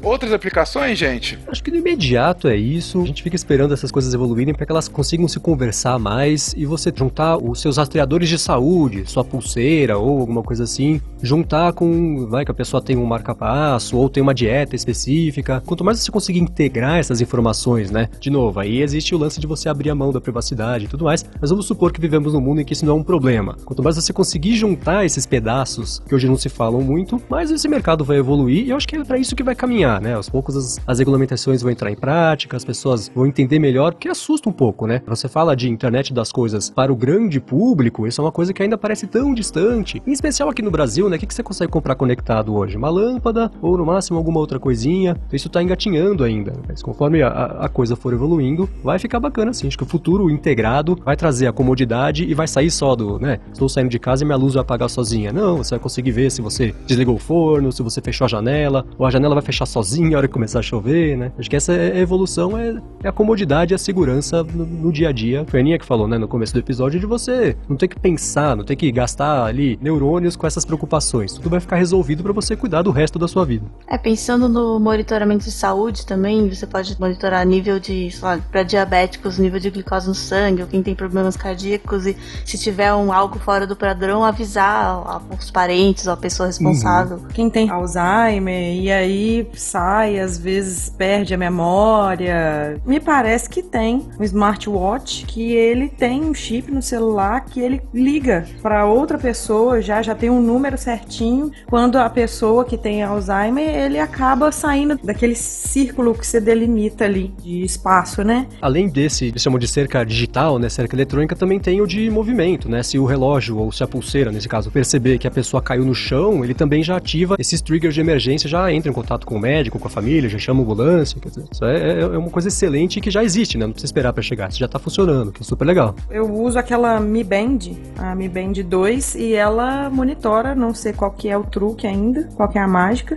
Outras aplicações, gente? Acho que no imediato é isso. A gente fica esperando essas coisas evoluírem para que elas consigam se conversar mais e você juntar os seus rastreadores de saúde, sua pulseira ou alguma coisa assim, juntar com, vai que a pessoa tem um marca-passo ou tem uma dieta específica. Quanto mais você conseguir integrar essas informações, né? De novo, aí existe o lance de você abrir a mão da privacidade e tudo mais, mas vamos supor que vivemos num mundo em que isso não é um problema. Quanto mais você conseguir juntar esses pedaços que hoje não se falam muito, mais esse mercado vai evoluir e eu acho que é para isso que vai caminhar, né? Aos poucos as, as regulamentações vão entrar em prática, as pessoas vão entender melhor, porque assusta um pouco, né? Você fala de internet das coisas para o grande público, isso é uma coisa que ainda parece tão distante. Em especial aqui no Brasil, né? O que, que você consegue comprar conectado hoje? Uma lâmpada ou no máximo alguma outra coisinha. Então isso tá engatinhando ainda. Mas conforme a, a coisa for evoluindo, vai ficar bacana assim. Acho que o futuro integrado vai trazer a comodidade e vai sair só do, né? Estou saindo de casa e minha luz vai apagar sozinha. Não, você vai conseguir ver se você desligou o forno, se você fechou a janela, ou a janela vai fechar sozinha na hora que começar a chover, né? Acho que essa é a evolução é, é a comodidade e a segurança no, no, dia a dia. Foi a Aninha que falou, né, no começo do episódio, de você não ter que pensar, não ter que gastar ali neurônios com essas preocupações. Tudo vai ficar resolvido para você cuidar do resto da sua vida. É, pensando no monitoramento de saúde também, você pode monitorar nível de, sei lá, para diabéticos, nível de glicose no sangue, ou quem tem problemas cardíacos, e se tiver um algo fora do padrão, avisar os parentes ou a pessoa responsável. Uhum. Quem tem Alzheimer, e aí sai, às vezes perde a memória. Me parece que tem um smartwatch que ele tem um chip no celular que ele liga para outra pessoa, já já tem um número certinho. Quando a pessoa que tem Alzheimer, ele acaba saindo daquele círculo que você delimita ali de espaço, né? Além desse, eles de cerca digital, né, cerca eletrônica, também tem o de movimento, né? Se o relógio ou se a pulseira, nesse caso, perceber que a pessoa caiu no chão, ele também já ativa esses triggers de emergência, já entra em contato com o médico, com a família, já chama a ambulância, quer dizer, isso é, é uma coisa excelente que já existe, né? Não precisa esperar para chegar, isso já tá funcionando, que é super legal. Eu uso aquela Mi Band, a Mi Band 2, e ela monitora, não sei qual que é o truque ainda, qual que é a mágica,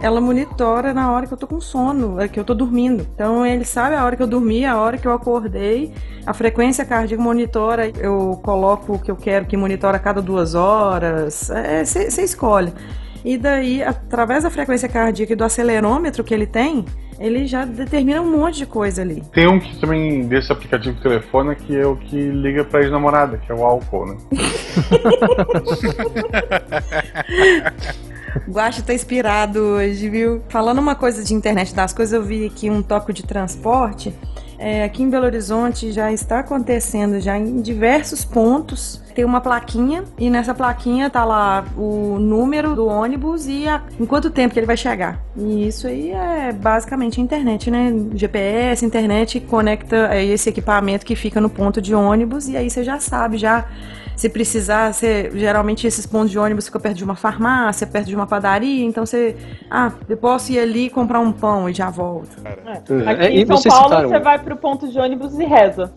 ela monitora na hora que eu tô com sono, é que eu tô dormindo. Então ele sabe a hora que eu dormi, a hora que eu acordei, a frequência cardíaca monitora, eu coloco o que eu quero que monitora a cada duas horas. Você é, escolhe. E daí, através da frequência cardíaca e do acelerômetro que ele tem, ele já determina um monte de coisa ali. Tem um que também desse aplicativo de telefone que é o que liga pra ex-namorada, que é o álcool, né? O Guacho tá inspirado hoje, viu? Falando uma coisa de internet das coisas, eu vi aqui um toque de transporte. É, aqui em Belo Horizonte já está acontecendo já em diversos pontos. Tem uma plaquinha e nessa plaquinha tá lá o número do ônibus e a, em quanto tempo que ele vai chegar. E isso aí é basicamente internet, né? GPS, internet conecta é esse equipamento que fica no ponto de ônibus e aí você já sabe já se precisar, você, geralmente esses pontos de ônibus ficam perto de uma farmácia, perto de uma padaria, então você, ah, eu posso ir ali comprar um pão e já volto. É. Aqui em São Paulo citaram... você vai pro ponto de ônibus e reza.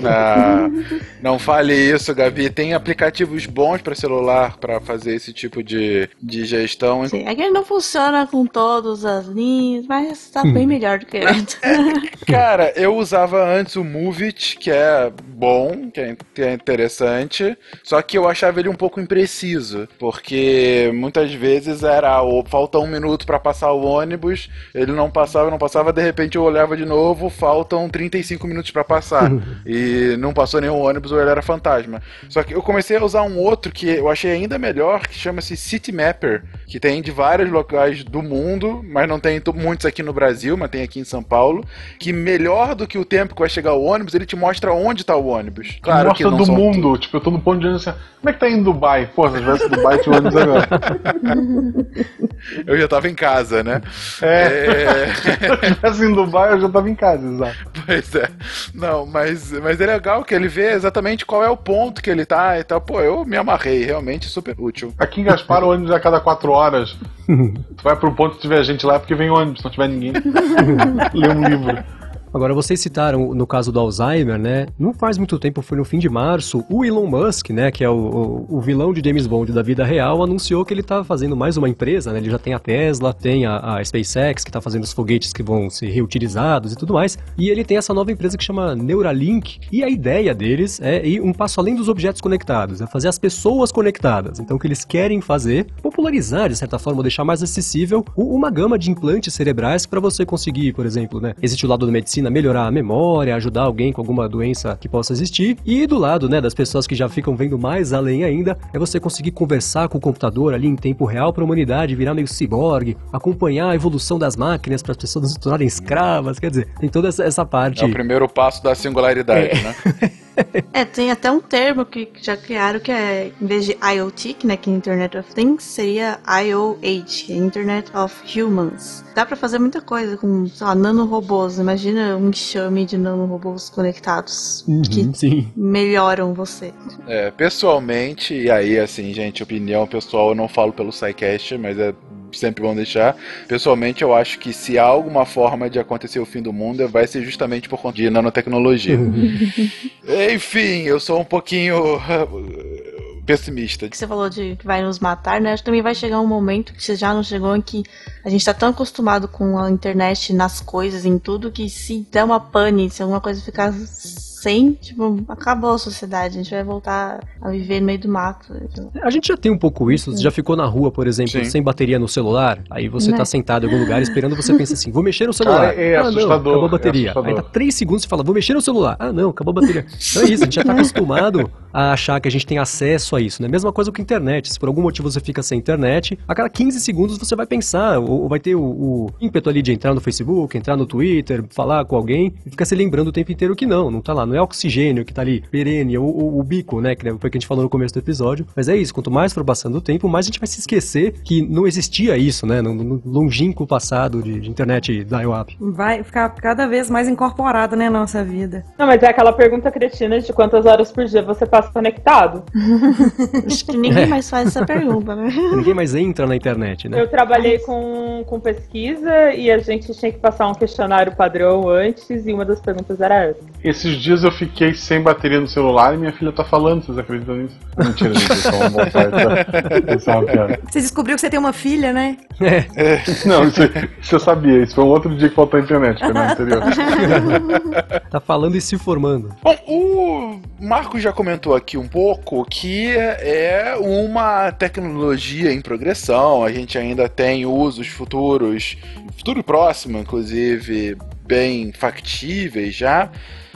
não, não fale isso, Gabi. Tem aplicativos bons para celular para fazer esse tipo de, de gestão. Sim, é que ele não funciona com todas as linhas, mas tá hum. bem melhor do que antes. Cara, eu usava antes o Movit, que é bom, que é, que é interessante interessante, só que eu achava ele um pouco impreciso, porque muitas vezes era ou falta um minuto para passar o ônibus, ele não passava, não passava, de repente eu olhava de novo, faltam 35 minutos para passar e não passou nenhum ônibus ou ele era fantasma. Só que eu comecei a usar um outro que eu achei ainda melhor, que chama-se City Mapper, que tem de vários locais do mundo, mas não tem muitos aqui no Brasil, mas tem aqui em São Paulo, que melhor do que o tempo que vai chegar o ônibus, ele te mostra onde tá o ônibus. Claro mostra que não do mundo, tipo, eu tô no ponto de ônibus assim, como é que tá indo Dubai? Pô, se eu tivesse Dubai, tinha ônibus agora. eu já tava em casa, né? É. é... se eu tivesse em Dubai, eu já tava em casa, exato. Pois é. Não, mas, mas é legal que ele vê exatamente qual é o ponto que ele tá e tal. Pô, eu me amarrei, realmente super útil. Aqui em Gaspar, o ônibus é a cada quatro horas. tu vai pro ponto que tiver gente lá, é porque vem ônibus, se não tiver ninguém. Lê um livro. Agora, vocês citaram no caso do Alzheimer, né? Não faz muito tempo, foi no fim de março, o Elon Musk, né, que é o, o, o vilão de James Bond da vida real, anunciou que ele tá fazendo mais uma empresa, né? Ele já tem a Tesla, tem a, a SpaceX, que tá fazendo os foguetes que vão ser reutilizados e tudo mais. E ele tem essa nova empresa que chama Neuralink. E a ideia deles é ir um passo além dos objetos conectados, é fazer as pessoas conectadas. Então, o que eles querem fazer, popularizar, de certa forma, deixar mais acessível uma gama de implantes cerebrais para você conseguir, por exemplo, né? Existe o lado da medicina, melhorar a memória, ajudar alguém com alguma doença que possa existir. E do lado, né, das pessoas que já ficam vendo mais além ainda, é você conseguir conversar com o computador ali em tempo real para a humanidade virar meio ciborgue, acompanhar a evolução das máquinas para as pessoas não se tornarem escravas. Quer dizer, tem toda essa, essa parte. É o primeiro passo da singularidade, É. né? É, tem até um termo que já criaram que é, em vez de IoT, que, né, que é Internet of Things, seria IOH, que é Internet of Humans. Dá pra fazer muita coisa com, sei lá, nanorobôs. Imagina um enxame de nanorobôs conectados que Uhum, sim. melhoram você. É, pessoalmente, e aí, assim, gente, opinião pessoal, eu não falo pelo SciCast, mas é sempre bom deixar. Pessoalmente, eu acho que se há alguma forma de acontecer o fim do mundo, vai ser justamente por conta de nanotecnologia. Enfim, eu sou um pouquinho pessimista. que você falou de que vai nos matar, né? Acho que também vai chegar um momento que já não chegou em que a gente tá tão acostumado com a internet nas coisas, em tudo, que se der uma pane, se alguma coisa ficar sem, tipo, acabou a sociedade. A gente vai voltar a viver no meio do mato. A gente já tem um pouco isso. Você já ficou na rua, por exemplo, Sim. sem bateria no celular? Aí você Né? tá sentado em algum lugar esperando, você pensa assim, vou mexer no celular. Cara, é ah, não, assustador, acabou a é bateria. assustador. Aí tá três segundos e fala, vou mexer no celular. Ah, não, acabou a bateria. Então é isso, a gente já tá acostumado a achar que a gente tem acesso a isso, né? Mesma coisa com a internet. Se por algum motivo você fica sem internet, a cada 15 segundos você vai pensar, ou ou vai ter o, o ímpeto ali de entrar no Facebook, entrar no Twitter, falar com alguém, e ficar se lembrando o tempo inteiro que não, não tá lá, não é oxigênio que tá ali, perene, ou, ou o bico, né? Que foi o que a gente falou no começo do episódio. Mas é isso, quanto mais for passando o tempo, mais a gente vai se esquecer que não existia isso, né? No, no longínquo passado de, de internet dial-up. Vai ficar cada vez mais incorporado, né, na nossa vida. Não, mas é aquela pergunta cretina de quantas horas por dia você passa conectado. Acho que ninguém mais faz essa pergunta, né? Ninguém mais entra na internet, né? Eu trabalhei com, com pesquisa e a gente tinha que passar um questionário padrão antes e uma das perguntas era essa. Esses dias eu fiquei sem bateria no celular e minha filha tá falando, vocês acreditam nisso? Mentira, gente, isso é uma é uma piada. Você descobriu que você tem uma filha, né? Não, isso, isso eu sabia, isso foi um outro dia que faltou a internet, foi no anterior. Tá falando e se formando. Bom, o Marcos já comentou aqui um pouco que é uma tecnologia em progressão, a gente ainda tem usos futuros, futuro próximo, inclusive, bem factíveis já.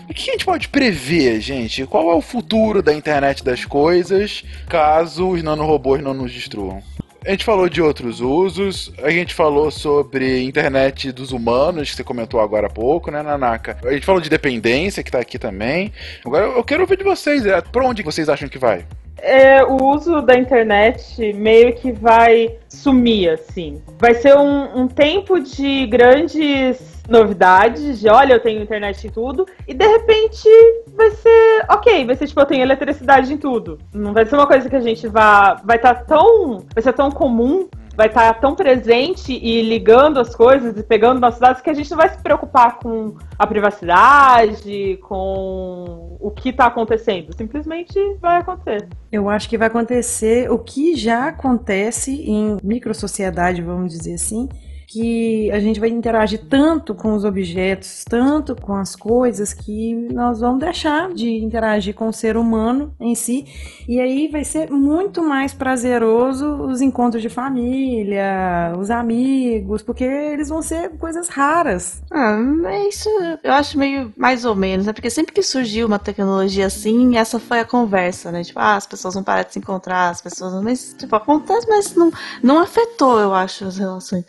O que a gente pode prever, gente? Qual é o futuro da internet das coisas caso os nanorobôs não nos destruam? A gente falou de outros usos, a gente falou sobre internet dos humanos, que você comentou agora há pouco, né, Nanaka? A gente falou de dependência, que tá aqui também. Agora eu quero ouvir de vocês, é, pra onde vocês acham que vai? É, o uso da internet meio que vai sumir, assim. Vai ser um, um tempo de grandes novidades, de olha, eu tenho internet em tudo, e de repente vai ser ok, vai ser tipo, eu tenho eletricidade em tudo. Não vai ser uma coisa que a gente vá. Vai estar tão. Vai ser tão comum. Vai estar tão presente e ligando as coisas e pegando nossos dados que a gente não vai se preocupar com a privacidade, com o que está acontecendo. Simplesmente vai acontecer. Eu acho que vai acontecer o que já acontece em microsociedade, vamos dizer assim, que a gente vai interagir tanto com os objetos, tanto com as coisas, que nós vamos deixar de interagir com o ser humano em si. E aí vai ser muito mais prazeroso os encontros de família, os amigos, porque eles vão ser coisas raras. Ah, mas isso eu acho meio mais ou menos, né? Porque sempre que surgiu uma tecnologia assim, essa foi a conversa, né? Tipo, ah, as pessoas não param de se encontrar, as pessoas. Mas, tipo, acontece, mas não, não afetou, eu acho, as relações.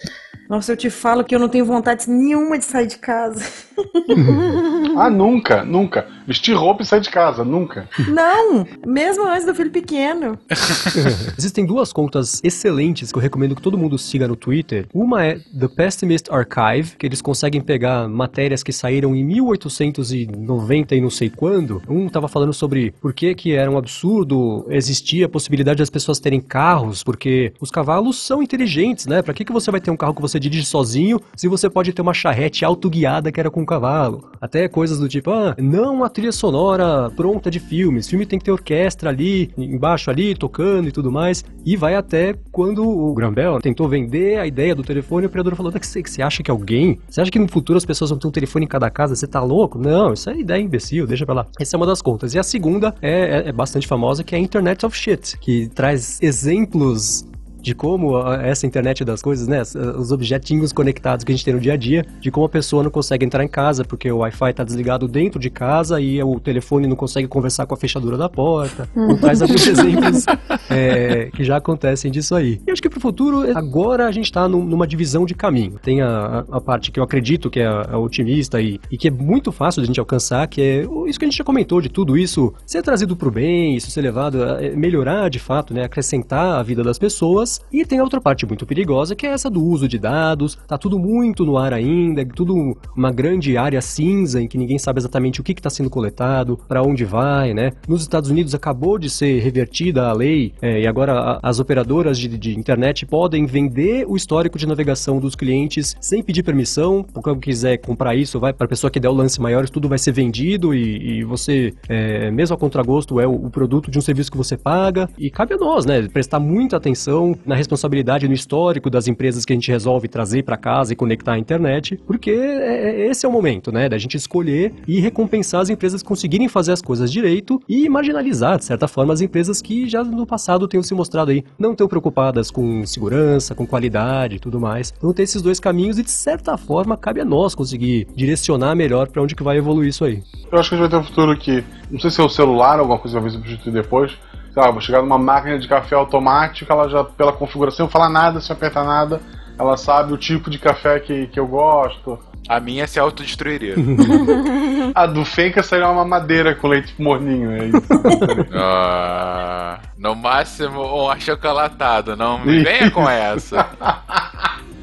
Nossa, eu te falo que eu não tenho vontade nenhuma de sair de casa. Ah, nunca, nunca. Vestir roupa e sair de casa, nunca. Não! Mesmo antes do filho pequeno. Existem duas contas excelentes que eu recomendo que todo mundo siga no Twitter. Uma é The Pessimist Archive, que eles conseguem pegar matérias que saíram em 1890 e não sei quando. Um tava falando sobre por que que era um absurdo existir a possibilidade das pessoas terem carros, porque os cavalos são inteligentes, né? Pra que que você vai ter um carro que você dirige sozinho se você pode ter uma charrete autoguiada que era com um cavalo. Até coisas do tipo, ah, não a trilha sonora pronta de filmes. Filme tem que ter orquestra ali, embaixo ali, tocando e tudo mais. E vai até quando o Graham Bell tentou vender a ideia do telefone, o operador falou, que você acha que alguém? Você acha que no futuro as pessoas vão ter um telefone em cada casa? Você tá louco? Não, isso é ideia imbecil, deixa pra lá. Essa é uma das contas. E a segunda é, é, é bastante famosa, que é a Internet of Shit, que traz exemplos de como essa internet das coisas, né, os objetinhos conectados que a gente tem no dia a dia, de como a pessoa não consegue entrar em casa porque o Wi-Fi tá desligado dentro de casa e o telefone não consegue conversar com a fechadura da porta. Então, traz alguns exemplos é, que já acontecem disso aí. E acho que pro futuro, agora a gente tá num- numa divisão de caminho. Tem a, a- parte que eu acredito que é a, a otimista e, e que é muito fácil de a gente alcançar, que é o- isso que a gente já comentou de tudo isso ser trazido pro bem, isso ser levado a é, melhorar de fato, né, acrescentar a vida das pessoas. E tem a outra parte muito perigosa, que é essa do uso de dados. Tá tudo muito no ar ainda, tudo uma grande área cinza em que ninguém sabe exatamente o que está sendo coletado, para onde vai, né? Nos Estados Unidos acabou de ser revertida a lei é, e agora a- as operadoras de, de internet podem vender o histórico de navegação dos clientes sem pedir permissão. Quando quiser comprar isso, vai para a pessoa que der o lance maior, tudo vai ser vendido e, e você, é, mesmo a contragosto, é o, o produto de um serviço que você paga. E cabe a nós, né? Prestar muita atenção na responsabilidade no histórico das empresas que a gente resolve trazer para casa e conectar à internet, porque é- é- esse é o momento, né? Da gente escolher e recompensar as empresas que conseguirem fazer as coisas direito e marginalizar, de certa forma, as empresas que já no passado tenham se mostrado aí não tão preocupadas com segurança, com qualidade e tudo mais. Então tem esses dois caminhos e, de certa forma, cabe a nós conseguir direcionar melhor para onde que vai evoluir isso aí. Eu acho que a gente vai ter um futuro que, não sei se é o celular, alguma coisa vai substituir depois. Lá, vou chegar numa máquina de café automática, ela já, pela configuração, não fala nada, sem apertar nada, ela sabe o tipo de café que, que eu gosto. A minha se autodestruiria. A do Fenka seria uma madeira com leite morninho, é isso. Ah, no máximo um achocolatado, não me venha com essa.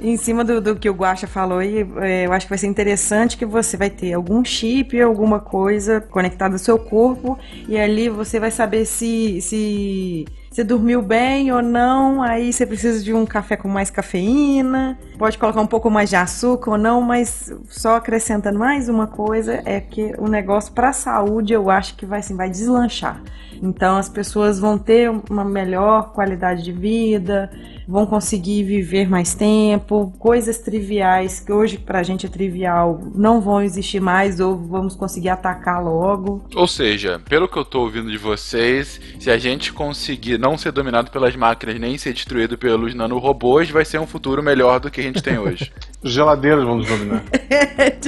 Em cima do, do que o Guaxa falou aí, é, eu acho que vai ser interessante que você vai ter algum chip, alguma coisa conectada ao seu corpo, e ali você vai saber se, se você dormiu bem ou não, aí você precisa de um café com mais cafeína, pode colocar um pouco mais de açúcar ou não, mas só acrescentando mais uma coisa, é que o negócio para a saúde eu acho que vai, assim, vai deslanchar. Então as pessoas vão ter uma melhor qualidade de vida, vão conseguir viver mais tempo, coisas triviais que hoje pra gente é trivial não vão existir mais ou vamos conseguir atacar logo. Ou seja, pelo que eu tô ouvindo de vocês, se a gente conseguir não ser dominado pelas máquinas nem ser destruído pelos nanorobôs, vai ser um futuro melhor do que a gente tem hoje. Geladeiras vão nos dominar.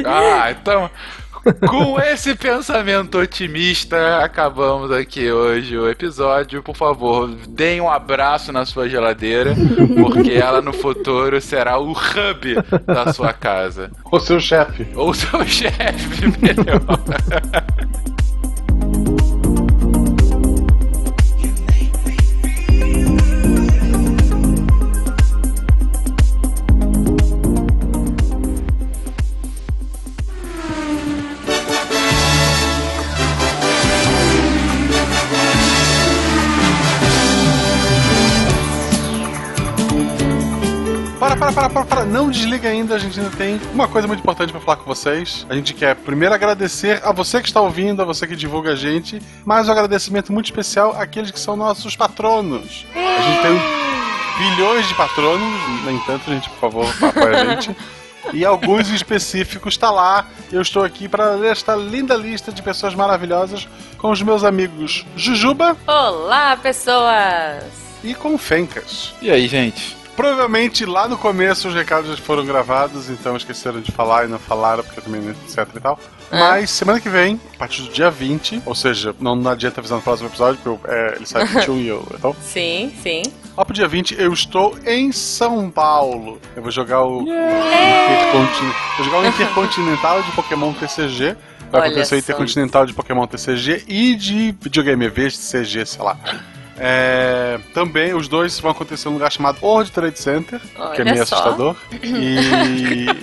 ah, então. Com esse pensamento otimista, acabamos aqui hoje o episódio. Por favor, deem um abraço na sua geladeira, porque ela no futuro será o hub da sua casa. Ou seu chefe. Ou seu chefe, melhor. Para, para, para, para. Não desliga ainda, a gente ainda tem uma coisa muito importante para falar com vocês. A gente quer primeiro agradecer a você que está ouvindo, a você que divulga a gente, mas um agradecimento muito especial àqueles que são nossos patronos. A gente tem bilhões de patronos, no entanto, gente, por favor, apoia a gente. E alguns específicos está lá. Eu estou aqui para ler esta linda lista de pessoas maravilhosas com os meus amigos Jujuba Olá, pessoas! e com Fencas. E aí, gente? Provavelmente lá no começo os recados já foram gravados, então esqueceram de falar e não falaram, porque também não etc e tal. Mas semana que vem, a partir do dia 20, ou seja, não, não adianta avisar no próximo episódio, porque eu, é, ele sai 21 e eu. Então, Sim, sim. lá pro dia 20 eu estou em São Paulo. Eu vou jogar o, o vou jogar o Intercontinental de Pokémon TCG. Vai Olha acontecer o. Intercontinental de Pokémon TCG e de videogame EV de CG, sei lá. É, também os dois vão acontecer num lugar chamado World Trade Center, que é Olha meio só. assustador. E,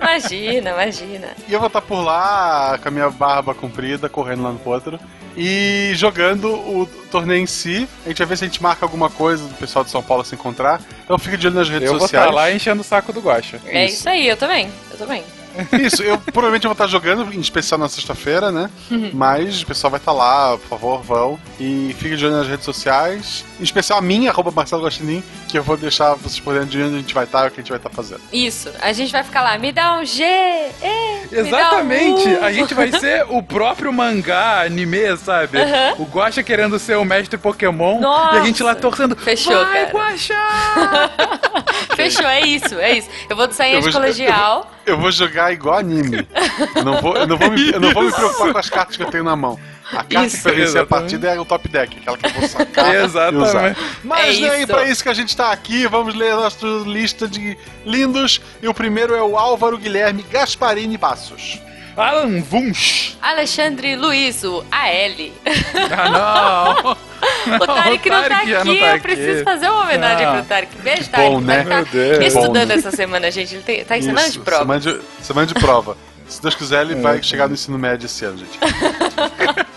Imagina, imagina. e eu vou estar por lá com a minha barba comprida, correndo lá no potro. E jogando o torneio em si. A gente vai ver se a gente marca alguma coisa do pessoal de São Paulo se encontrar. Então fica de olho nas redes Eu vou sociais. estar lá enchendo o saco do Guacha. É isso aí, eu também. Eu também. Isso, eu provavelmente vou estar jogando, em especial na sexta-feira, né? Mas o pessoal vai estar lá, por favor, vão. E fiquem de olho nas redes sociais. Em especial a minha, arroba Marcelo que eu vou deixar vocês por dentro de onde a gente vai estar e o que a gente vai estar fazendo. Isso, a gente vai ficar lá, me dá um G, um Exatamente! U. A gente vai ser o próprio mangá, anime, sabe? Aham. O Guaxa querendo ser o mestre Pokémon Nossa. e a gente lá torcendo. Fechou, vai, cara. Guaxa! Fechou, é isso, é isso. Eu vou Eu de vou- colegial. Eu vou jogar igual anime. Eu não vou, eu não vou, me, eu não vou me preocupar com as cartas que eu tenho na mão. A carta Isso, que vai vencer a partida é o top deck, aquela que eu vou sacar. Exatamente. E usar. Mas É nem isso. pra isso que a gente tá aqui, vamos ler a nossa lista de lindos. E o primeiro é o Álvaro Guilherme Gasparini Passos. Alan Wunsch! Alexandre Luiz, o AL. Ah, não! O Tarek não tá Tarek já aqui, não tá eu aqui. preciso fazer uma homenagem Ah. pro Tarek. Beijo, Que Tarek. bom, vai né? Deus. estudando Bom. essa semana, gente. Ele tem- tá em semana de prova. Semana de, semana de prova. Se Deus quiser, ele vai chegar no ensino médio esse ano, gente.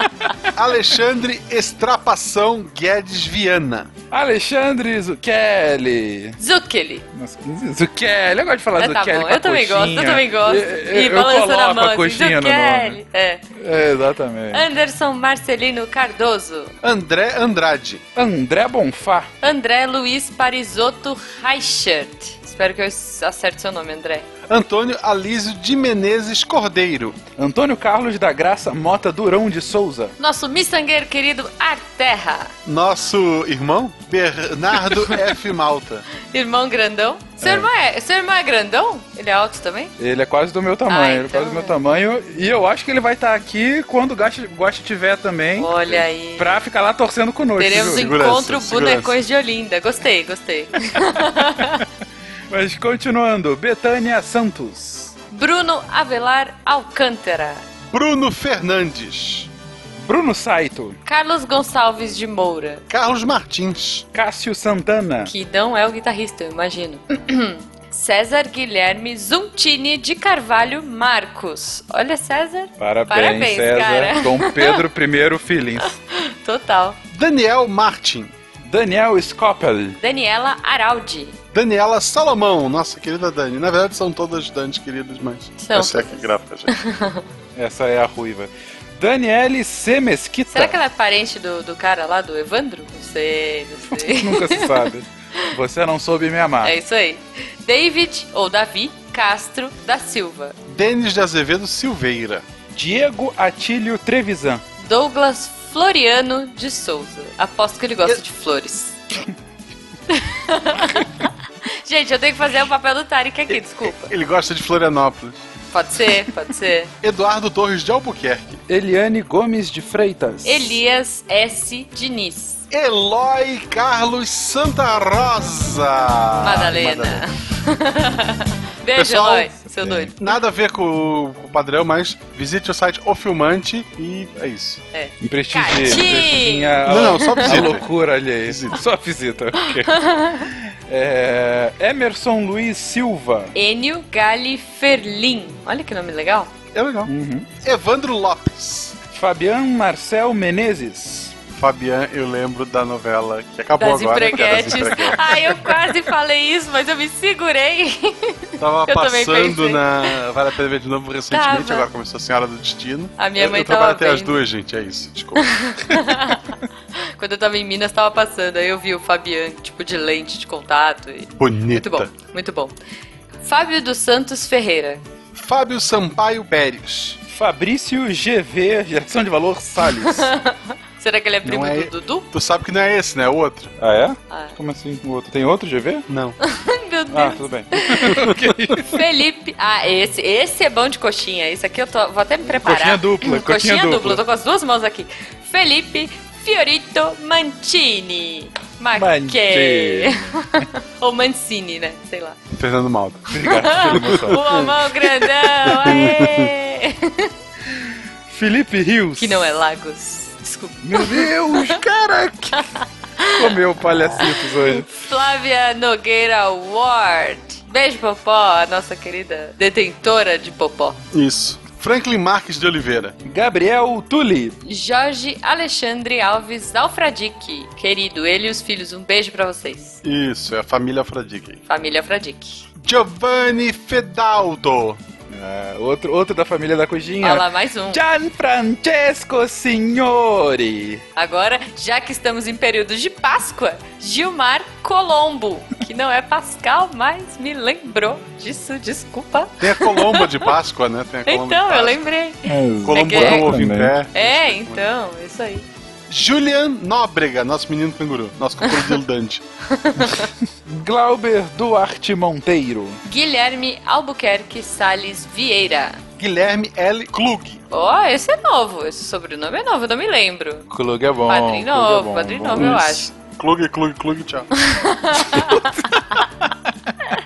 Alexandre Estrapação Guedes Viana. Alexandre Zucchelli. Zucchelli. Nossa, Zucchelli, eu gosto de falar É, tá Zucchelli bom, eu também gosto, eu coxinha. também gosto. Eu- E eu balançando a coloco mão a assim, coxinha no Zucchelli. nome. É. É, exatamente. Anderson Marcelino Cardoso. André Andrade. André Bonfá. André Luiz Parisotto Reichert. Espero que eu acerte seu nome, André. Antônio Alísio de Menezes Cordeiro. Antônio Carlos da Graça Mota Durão de Souza. Nosso miçangueiro querido Arterra. Nosso irmão Bernardo F. Malta. Irmão grandão. Seu, É. irmão é, seu irmão é grandão? Ele é alto também? Ele é quase do meu tamanho, Ah, ele é então quase do meu é. tamanho. E eu acho que ele vai estar aqui quando o Gosta Gosta tiver também. Olha aí. Pra ficar lá torcendo conosco. Teremos um viu? encontro bonecões de Olinda. Gostei, gostei. Mas continuando, Betânia Santos. Bruno Avelar Alcântara. Bruno Fernandes. Bruno Saito. Carlos Gonçalves de Moura. Carlos Martins. Cássio Santana. Que não é o guitarrista, eu imagino. César Guilherme Zuntini de Carvalho Marcos. Olha, César. Parabéns, Parabéns, César. cara. Dom Pedro I Feelings. Total. Daniel Martin. Daniel Scopel. Daniela Araldi. Daniela Salomão, nossa querida Dani. Na verdade são todas Danis queridas, mas São essa é a que gráfica, gente. Essa é a ruiva. Daniele C. Mesquita. Será que ela é parente do, do cara lá, do Evandro? Não sei, não sei. Nunca se sabe. Você não soube me amar. É isso aí. David, ou Davi, Castro da Silva. Denis de Azevedo Silveira. Diego Atílio Trevisan. Douglas Floriano de Souza. Aposto que ele gosta de flores. Gente, eu tenho que fazer o papel do Tarek aqui, desculpa. Ele gosta de Florianópolis. Pode ser, pode ser. Eduardo Torres de Albuquerque. Eliane Gomes de Freitas. Elias S. Diniz. Eloy Carlos Santa Rosa. Madalena. Beijo, Pessoal, Eloy, seu doido. Nada a ver com, o- com o padrão, mas visite o site O Filmante e é isso. É. Prestigie. Catim! prestigie a, Não, não, só a visita. loucura ali aí. Só visita. É, Emerson Luiz Silva. Enio Gali Ferlin. Olha que nome legal. É legal. Evandro Lopes. Fabian Marcel Menezes. Fabian, eu lembro da novela que acabou Das agora. que é empreguetes. das empreguetes. Ai, eu quase falei isso, mas eu me segurei. Tava Eu passando na Vale a Pena Ver de novo recentemente, Tava. agora começou a Senhora do Destino. A minha eu, mãe eu trabalho tava até as duas, gente, é isso. Desculpa. Quando eu tava em Minas, tava passando. Aí eu vi o Fabian, tipo, de lente de contato. E... Bonita. Muito bom, muito bom. Fábio dos Santos Ferreira. Fábio Sampaio Pérez. Fabrício GV, geração de valor Salles. Será que ele é primo Não é- do Dudu? Tu sabe que não é esse, né? É outro. ah, é? Ah. Como assim? O outro? Tem outro GV? Não. Meu Deus. Ah, tudo bem. Felipe. Ah, esse, esse é bom de coxinha. Esse aqui eu tô, vou até me preparar. Coxinha dupla, coxinha, coxinha dupla. dupla. Eu tô com as duas mãos aqui. Felipe Fiorito Mancini. Maquê. Ou Mancini, né? Sei lá. Fernando Maldo. Obrigado. O homão grandão. Aê! Felipe Rios. que não é Lagos. Desculpa. Meu Deus, cara! Comeu palhacitos hoje. Flávia Nogueira Ward. Beijo, Popó, a nossa querida detentora de Popó. Isso. Franklin Marques de Oliveira. Gabriel Tulli. Jorge Alexandre Alves Alfradique. Querido, ele e os filhos, um beijo pra vocês. Isso, é a família Fradique. Família Alfradique. Giovanni Fedaldo. É, outro, outro da família da coxinha. Olha lá, mais um. Gianfrancesco Signori. Agora, já que estamos em período de Páscoa, Gilmar Colombo, que não é Pascal, mas me lembrou disso, desculpa. Tem a Colomba de Páscoa, né? Tem a Colomba Então, de eu lembrei. Colombo É do ovo em pé. É, então, isso aí. Julian Nóbrega, nosso menino canguru, nosso crocodilo Dante. Glauber Duarte Monteiro. Guilherme Albuquerque Salles Vieira. Guilherme L. Klug. Ó, esse é novo, esse sobrenome é novo, eu não me lembro. Klug é bom. Padrinho Klug é novo, bom, padrinho bom. novo, eu acho. Klug, Klug, Klug, tchau.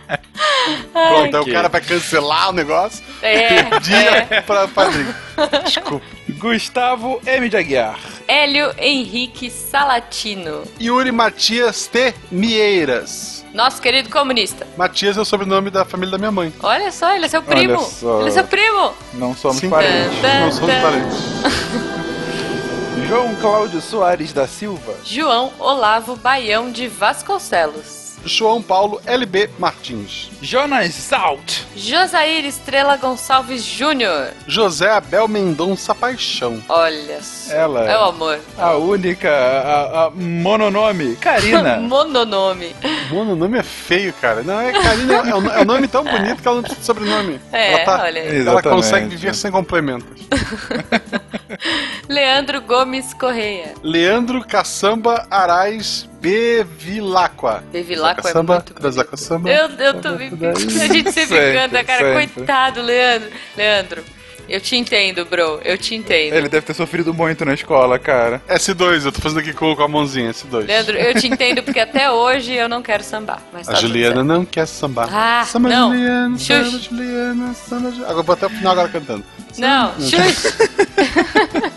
Ai, Pronto, então que- o cara vai cancelar o negócio. É, Dia é. pra padrinho. Desculpa. Gustavo M. de Aguiar. Hélio Henrique Salatino. Yuri Matias T. Mieiras. Nosso querido comunista. Matias é o sobrenome da família da minha mãe. Olha só, ele é seu primo. só. Ele é seu primo. Não somos Sim. parentes. Não somos parentes. João Cláudio Soares da Silva. João Olavo Baião de Vasconcelos. João Paulo LB Martins. Jonas Zalt. Josair Estrela Gonçalves Júnior. José Abel Mendonça Paixão. Olha só. Ela. É o amor. A única, a, a mononome, Karina. Mononome. Mano, o nome é feio, cara. Não, é Karina é um, é um nome tão bonito que ela não precisa de sobrenome. É, ela, tá- olha aí. ela consegue viver sem complementos. Leandro Gomes Correia. Leandro Caçamba Arais Bevilacqua. Bevilacqua é Caçamba, muito Trazaca Samba. Eu, eu tô me... A gente sempre Sempre, canta, cara. sempre. Coitado, Leandro. Leandro, eu te entendo, bro. Eu te entendo. Ele deve ter sofrido muito na escola, cara. S2, eu tô fazendo aqui com, a mãozinha, S2. Leandro, eu te entendo porque até hoje eu não quero sambar. Mas A tá Juliana não quer sambar. Ah, samba não. Juliana, samba Xuxa. Juliana, samba Juliana. Agora vou até o final agora cantando. Não, Xuxa.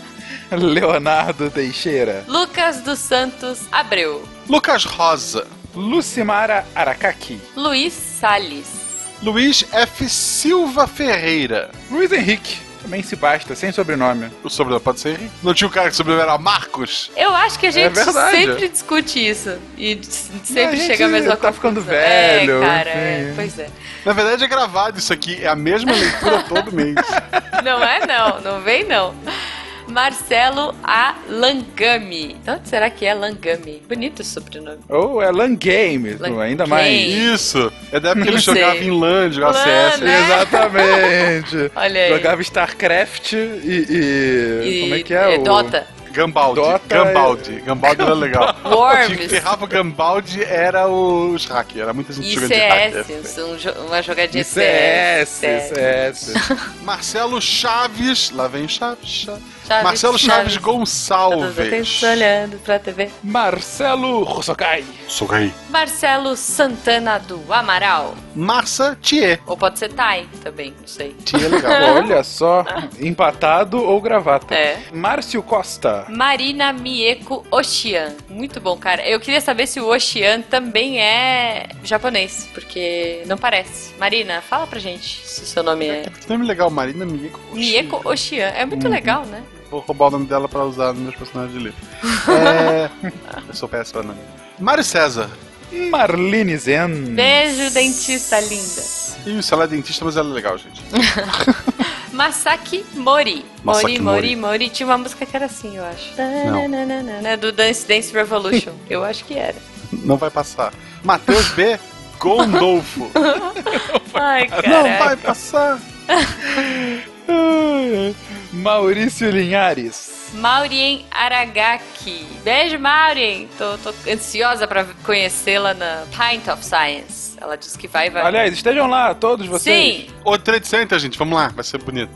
Leonardo Teixeira. Lucas dos Santos Abreu. Lucas Rosa. Lucimara Aracaki. Luiz Salles. Luiz F. Silva Ferreira. Luiz Henrique. Também se basta, sem sobrenome. O sobrenome pode ser Henrique. Não tinha um cara que sobrenome era Marcos? Eu acho que a gente verdade. sempre discute isso. E A sempre gente chega a mesma tá conclusão. ficando velho, É, cara, é, pois é. Na verdade é gravado isso aqui. É a mesma leitura todo mês. Não é não, não vem não. Marcelo A. Langami. De onde será que é Langami? Bonito esse sobrenome. Ou é LAN Game, Lan ainda mais. Isso. É da época que ele jogava em LAN, jogava LAN, CS. né? Exatamente. Olha aí. Jogava StarCraft e, e- E, Como é que é? o... Dota. Gambaldi. Dota Gambaldi. Gambaldi era legal. Worms. O que ferrava o Gambaldi era os hackers. Era muita gente E jogando de hacker. CS, um jo- uma jogadinha E CS, CS. CS. Marcelo Chaves. Lá vem Chaves. Chaves. Chaves, Marcelo Chaves, Chaves. Gonçalves. Olhando pra TV. Marcelo Rossokai. Sou aí. Marcelo Santana do Amaral. Marça Thier. Ou pode ser Tai também, não sei. Thier é legal. Olha só, empatado ou gravata. É. Márcio Costa. Marina Mieko Oshian. Muito bom, cara. Eu queria saber se o Oshian também é japonês, porque não parece. Marina, fala pra gente se o seu nome é. Que nome legal, Marina Mieko. Mieko Oshian. É muito Uhum. legal, né? Vou roubar o nome dela pra usar nos meus personagens de livro. É... Eu sou péssimo pra nome. Mário César. Marlene Zen. Beijo, dentista linda. Isso, ela é dentista, mas ela é legal, gente. Masaki Mori. Masaki Mori, Mori, Mori. Tinha uma música que era assim, eu acho. Tananana, Do Dance Dance Revolution. eu acho que era. Não vai passar. Matheus B. Gondolfo. Ai, Não vai cara. passar. Maurício Linhares. Maurien Aragaki. Beijo, Maurien. Tô, tô ansiosa pra conhecê-la na Pint of Science. Ela disse que vai e vai. Aliás, estejam lá, todos vocês. Sim. O Trade Center, gente, vamos lá, vai ser bonito.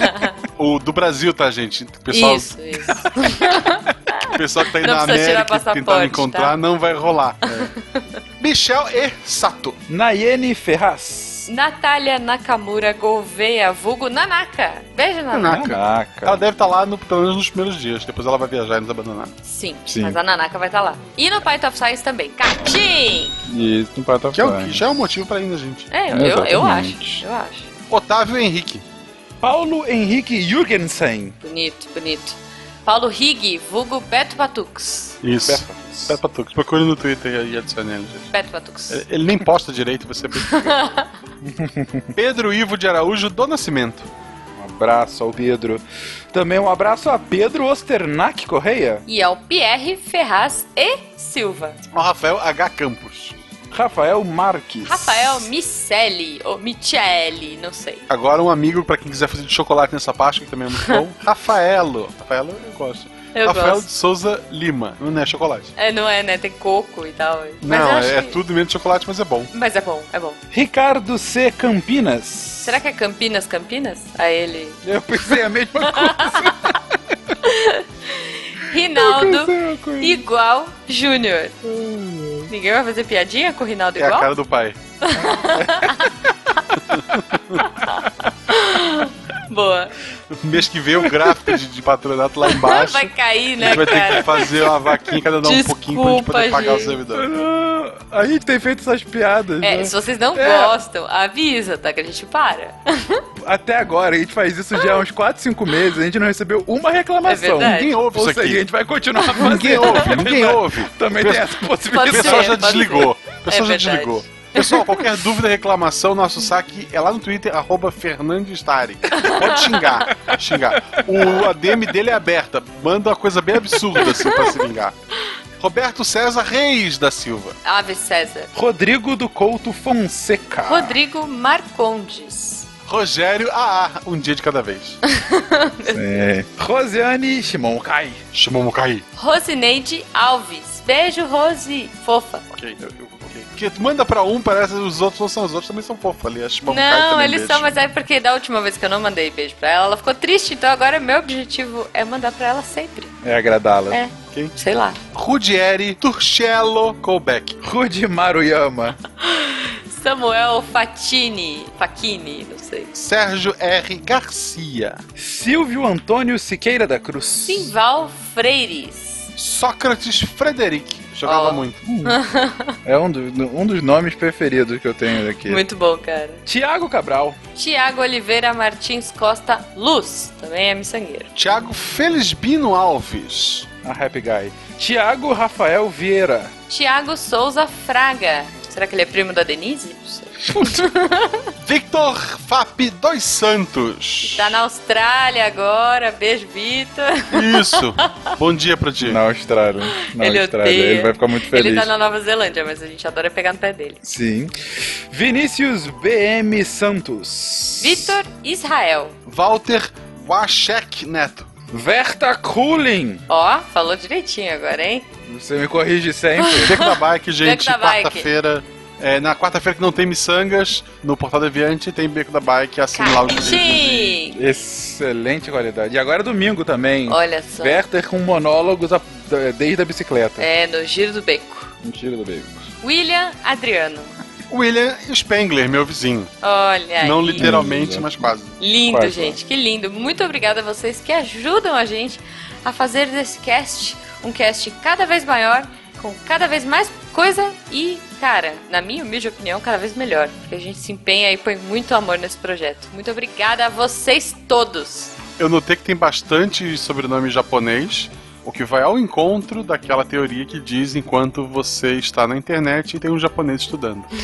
o do Brasil, tá, gente? O pessoal, Isso, isso. o pessoal que tá aí Não na América passaporte, me encontrar, tá? não vai rolar. Michel E. Sato. Nayene Ferraz. Natália Nakamura Gouveia, vulgo Nanaka. Beijo, Nanaka. Nanaka. Ela deve estar lá no, pelo menos nos primeiros dias, depois ela vai viajar e nos abandonar. Sim, Sim. mas a Nanaka vai estar lá. E no Pint of Science também. Catim! Isso, não pode Que, é, o- que já é um motivo pra ir, né, gente? É, eu, eu, eu acho. Eu acho. Otávio Henrique. Paulo Henrique Jürgensen. Bonito, bonito. Paulo Rig, vulgo Beto Patux. Isso. Peppa Tux. Procure no Twitter e adicione ele, gente. Beto Patux. Ele- Ele nem posta direito, você Pedro Ivo de Araújo do Nascimento. Um abraço ao Pedro. Também um abraço a Pedro Osternac Correia. E ao Pierre Ferraz e Silva. Ao Rafael H. Campos. Rafael Marques. Rafael Micelli, ou Michele, não sei. Agora um amigo pra quem quiser fazer de chocolate nessa Páscoa, que também é muito bom. Rafaelo. Rafaelo eu gosto. Eu Rafael gosto. de Souza Lima. Não é chocolate. É, não é, né? Tem coco e tal. Mas não, é, é que- tudo menos chocolate, mas é bom. Mas é bom, é bom. Ricardo C. Campinas. Será que é Campinas, Campinas? A ele. Eu pensei a mesma coisa. Rinaldo igual Júnior. Ninguém vai fazer piadinha com o Rinaldo É a igual? cara do pai. Boa. Mês que vem o gráfico de, de patronato lá embaixo. Vai cair, a né, gente vai ter cara? que fazer uma vaquinha, cada um um pouquinho pra gente poder Desculpa, pagar o gente. servidor. A gente tem feito essas piadas. É, né? se vocês não É. gostam, avisa, tá? Que a gente para. Até agora, a gente faz isso já há uns 4, 5 meses, a gente não recebeu uma reclamação. É. Ninguém ouve Ou isso seja, aqui. a gente vai continuar fazendo. Ninguém ouve, ninguém ouve. Também tem essa O possibilidade. pessoal já desligou. O pessoal É já desligou. Pessoal, qualquer dúvida, reclamação, nosso saque é lá no Twitter, arroba Fernandestari. Pode xingar, xingar. O ADM dele é aberta. Manda uma coisa bem absurda assim pra se vingar. Roberto César Reis da Silva. Ave César. Rodrigo do Couto Fonseca. Rodrigo Marcondes. Rogério AA, um dia de cada vez. É. Rosiane Shimokai. Shimomokai. Rosineide Alves. Beijo, Rose. Fofa. Ok, eu, eu, tu manda pra um, parece que os outros não são. Os outros também são fofos ali. A Shimomokai Não, eles beijo. são, mas é porque da última vez que eu não mandei beijo pra ela, ela ficou triste, então agora meu objetivo é mandar pra ela sempre. É agradá-la. É. Quem? Sei lá. Rudieri Turcello Colbeck. Rudi Maruyama. Samuel Fatini. Facchini, não sei. Sérgio R. Garcia. Silvio Antônio Siqueira da Cruz. Simval Freires. Sócrates Frederic. Jogava Ó. muito. É um, do- um dos nomes preferidos que eu tenho aqui. Muito bom, cara. Tiago Cabral. Tiago Oliveira Martins Costa Luz. Também é miçangueiro. Tiago Felisbino Alves. A Happy Guy. Tiago Rafael Vieira. Tiago Souza Fraga. Será que ele é primo da Denise? Victor Fap dos Santos. Tá na Austrália agora. Beijo, Vitor. Isso. Bom dia pra ti. Na Austrália. Na Ele Austrália. odeia. Ele vai ficar muito feliz. Ele tá na Nova Zelândia, mas a gente adora pegar no pé dele. Sim. Vinícius BM Santos. Vitor Israel. Walter Wachek Neto. Verta Kulin. Ó, falou direitinho agora, hein? Você me corrige sempre. Beco da Bike, gente. Beco. Quarta-feira. É, na quarta-feira que não tem miçangas, no Portal Deviante tem Beco da Bike, assine lá o vídeo. Sim! Excelente qualidade. E agora é domingo também. Olha só. Werther com monólogos a- da- desde a bicicleta. É, no Giro do Beco. Mentira do bacon. William Adriano. William Spengler, meu vizinho. Olha aí. Não literalmente, mas quase. Lindo, Quase. gente, que lindo. Muito obrigada a vocês que ajudam a gente a fazer desse cast um cast cada vez maior, com cada vez mais coisa e, cara, na minha humilde opinião, cada vez melhor. Porque a gente se empenha e põe muito amor nesse projeto. Muito obrigada a vocês todos. Eu notei que tem bastante sobrenome japonês, o que vai ao encontro daquela teoria que diz enquanto você está na internet e tem um japonês estudando.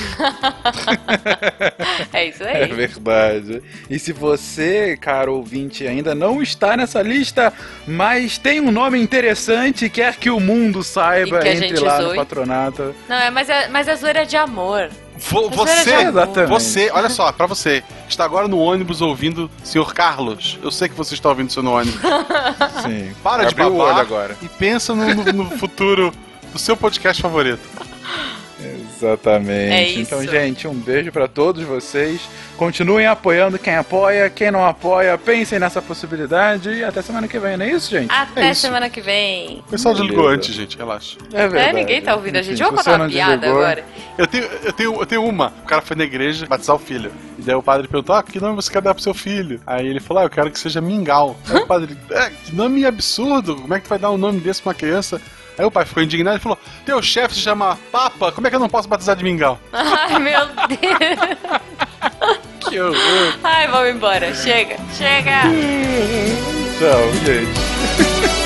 É isso É aí. verdade. E se você, caro ouvinte, ainda não está nessa lista, mas tem um nome interessante e quer que o mundo saiba, que a entre lá zoe. no patronato. Não, é, mas é, mas é zoeira de amor. Vo- Você, você, olha só, pra você, que está agora no ônibus ouvindo Sr. Carlos. Eu sei que você está ouvindo isso no ônibus. Sim. Para de Abriu babar olho agora. e pensa no, no- no futuro do seu podcast favorito. Exatamente. É isso. Então, gente, um beijo pra todos vocês. Continuem apoiando quem apoia, quem não apoia, pensem nessa possibilidade e até semana que vem, não é isso, gente? Até É isso. semana que vem. O pessoal desligou antes, gente, relaxa. É verdade. É, ninguém tá ouvindo a gente. Vamos contar uma piada desligou- agora. Eu tenho, eu, tenho, eu tenho uma. O cara foi na igreja batizar o filho. E daí o padre perguntou: Ah, que nome você quer dar pro seu filho? Aí ele falou: Ah, eu quero que seja Mingau. Aí o padre, é, que nome absurdo. Como é que tu vai dar um nome desse pra uma criança? Aí o pai ficou indignado e falou: Teu chefe se chama Papa, como é que eu não posso batizar de Mingau? Ai, meu Deus. Que horror. Ai, vamos embora. Chega, chega. Tchau, gente.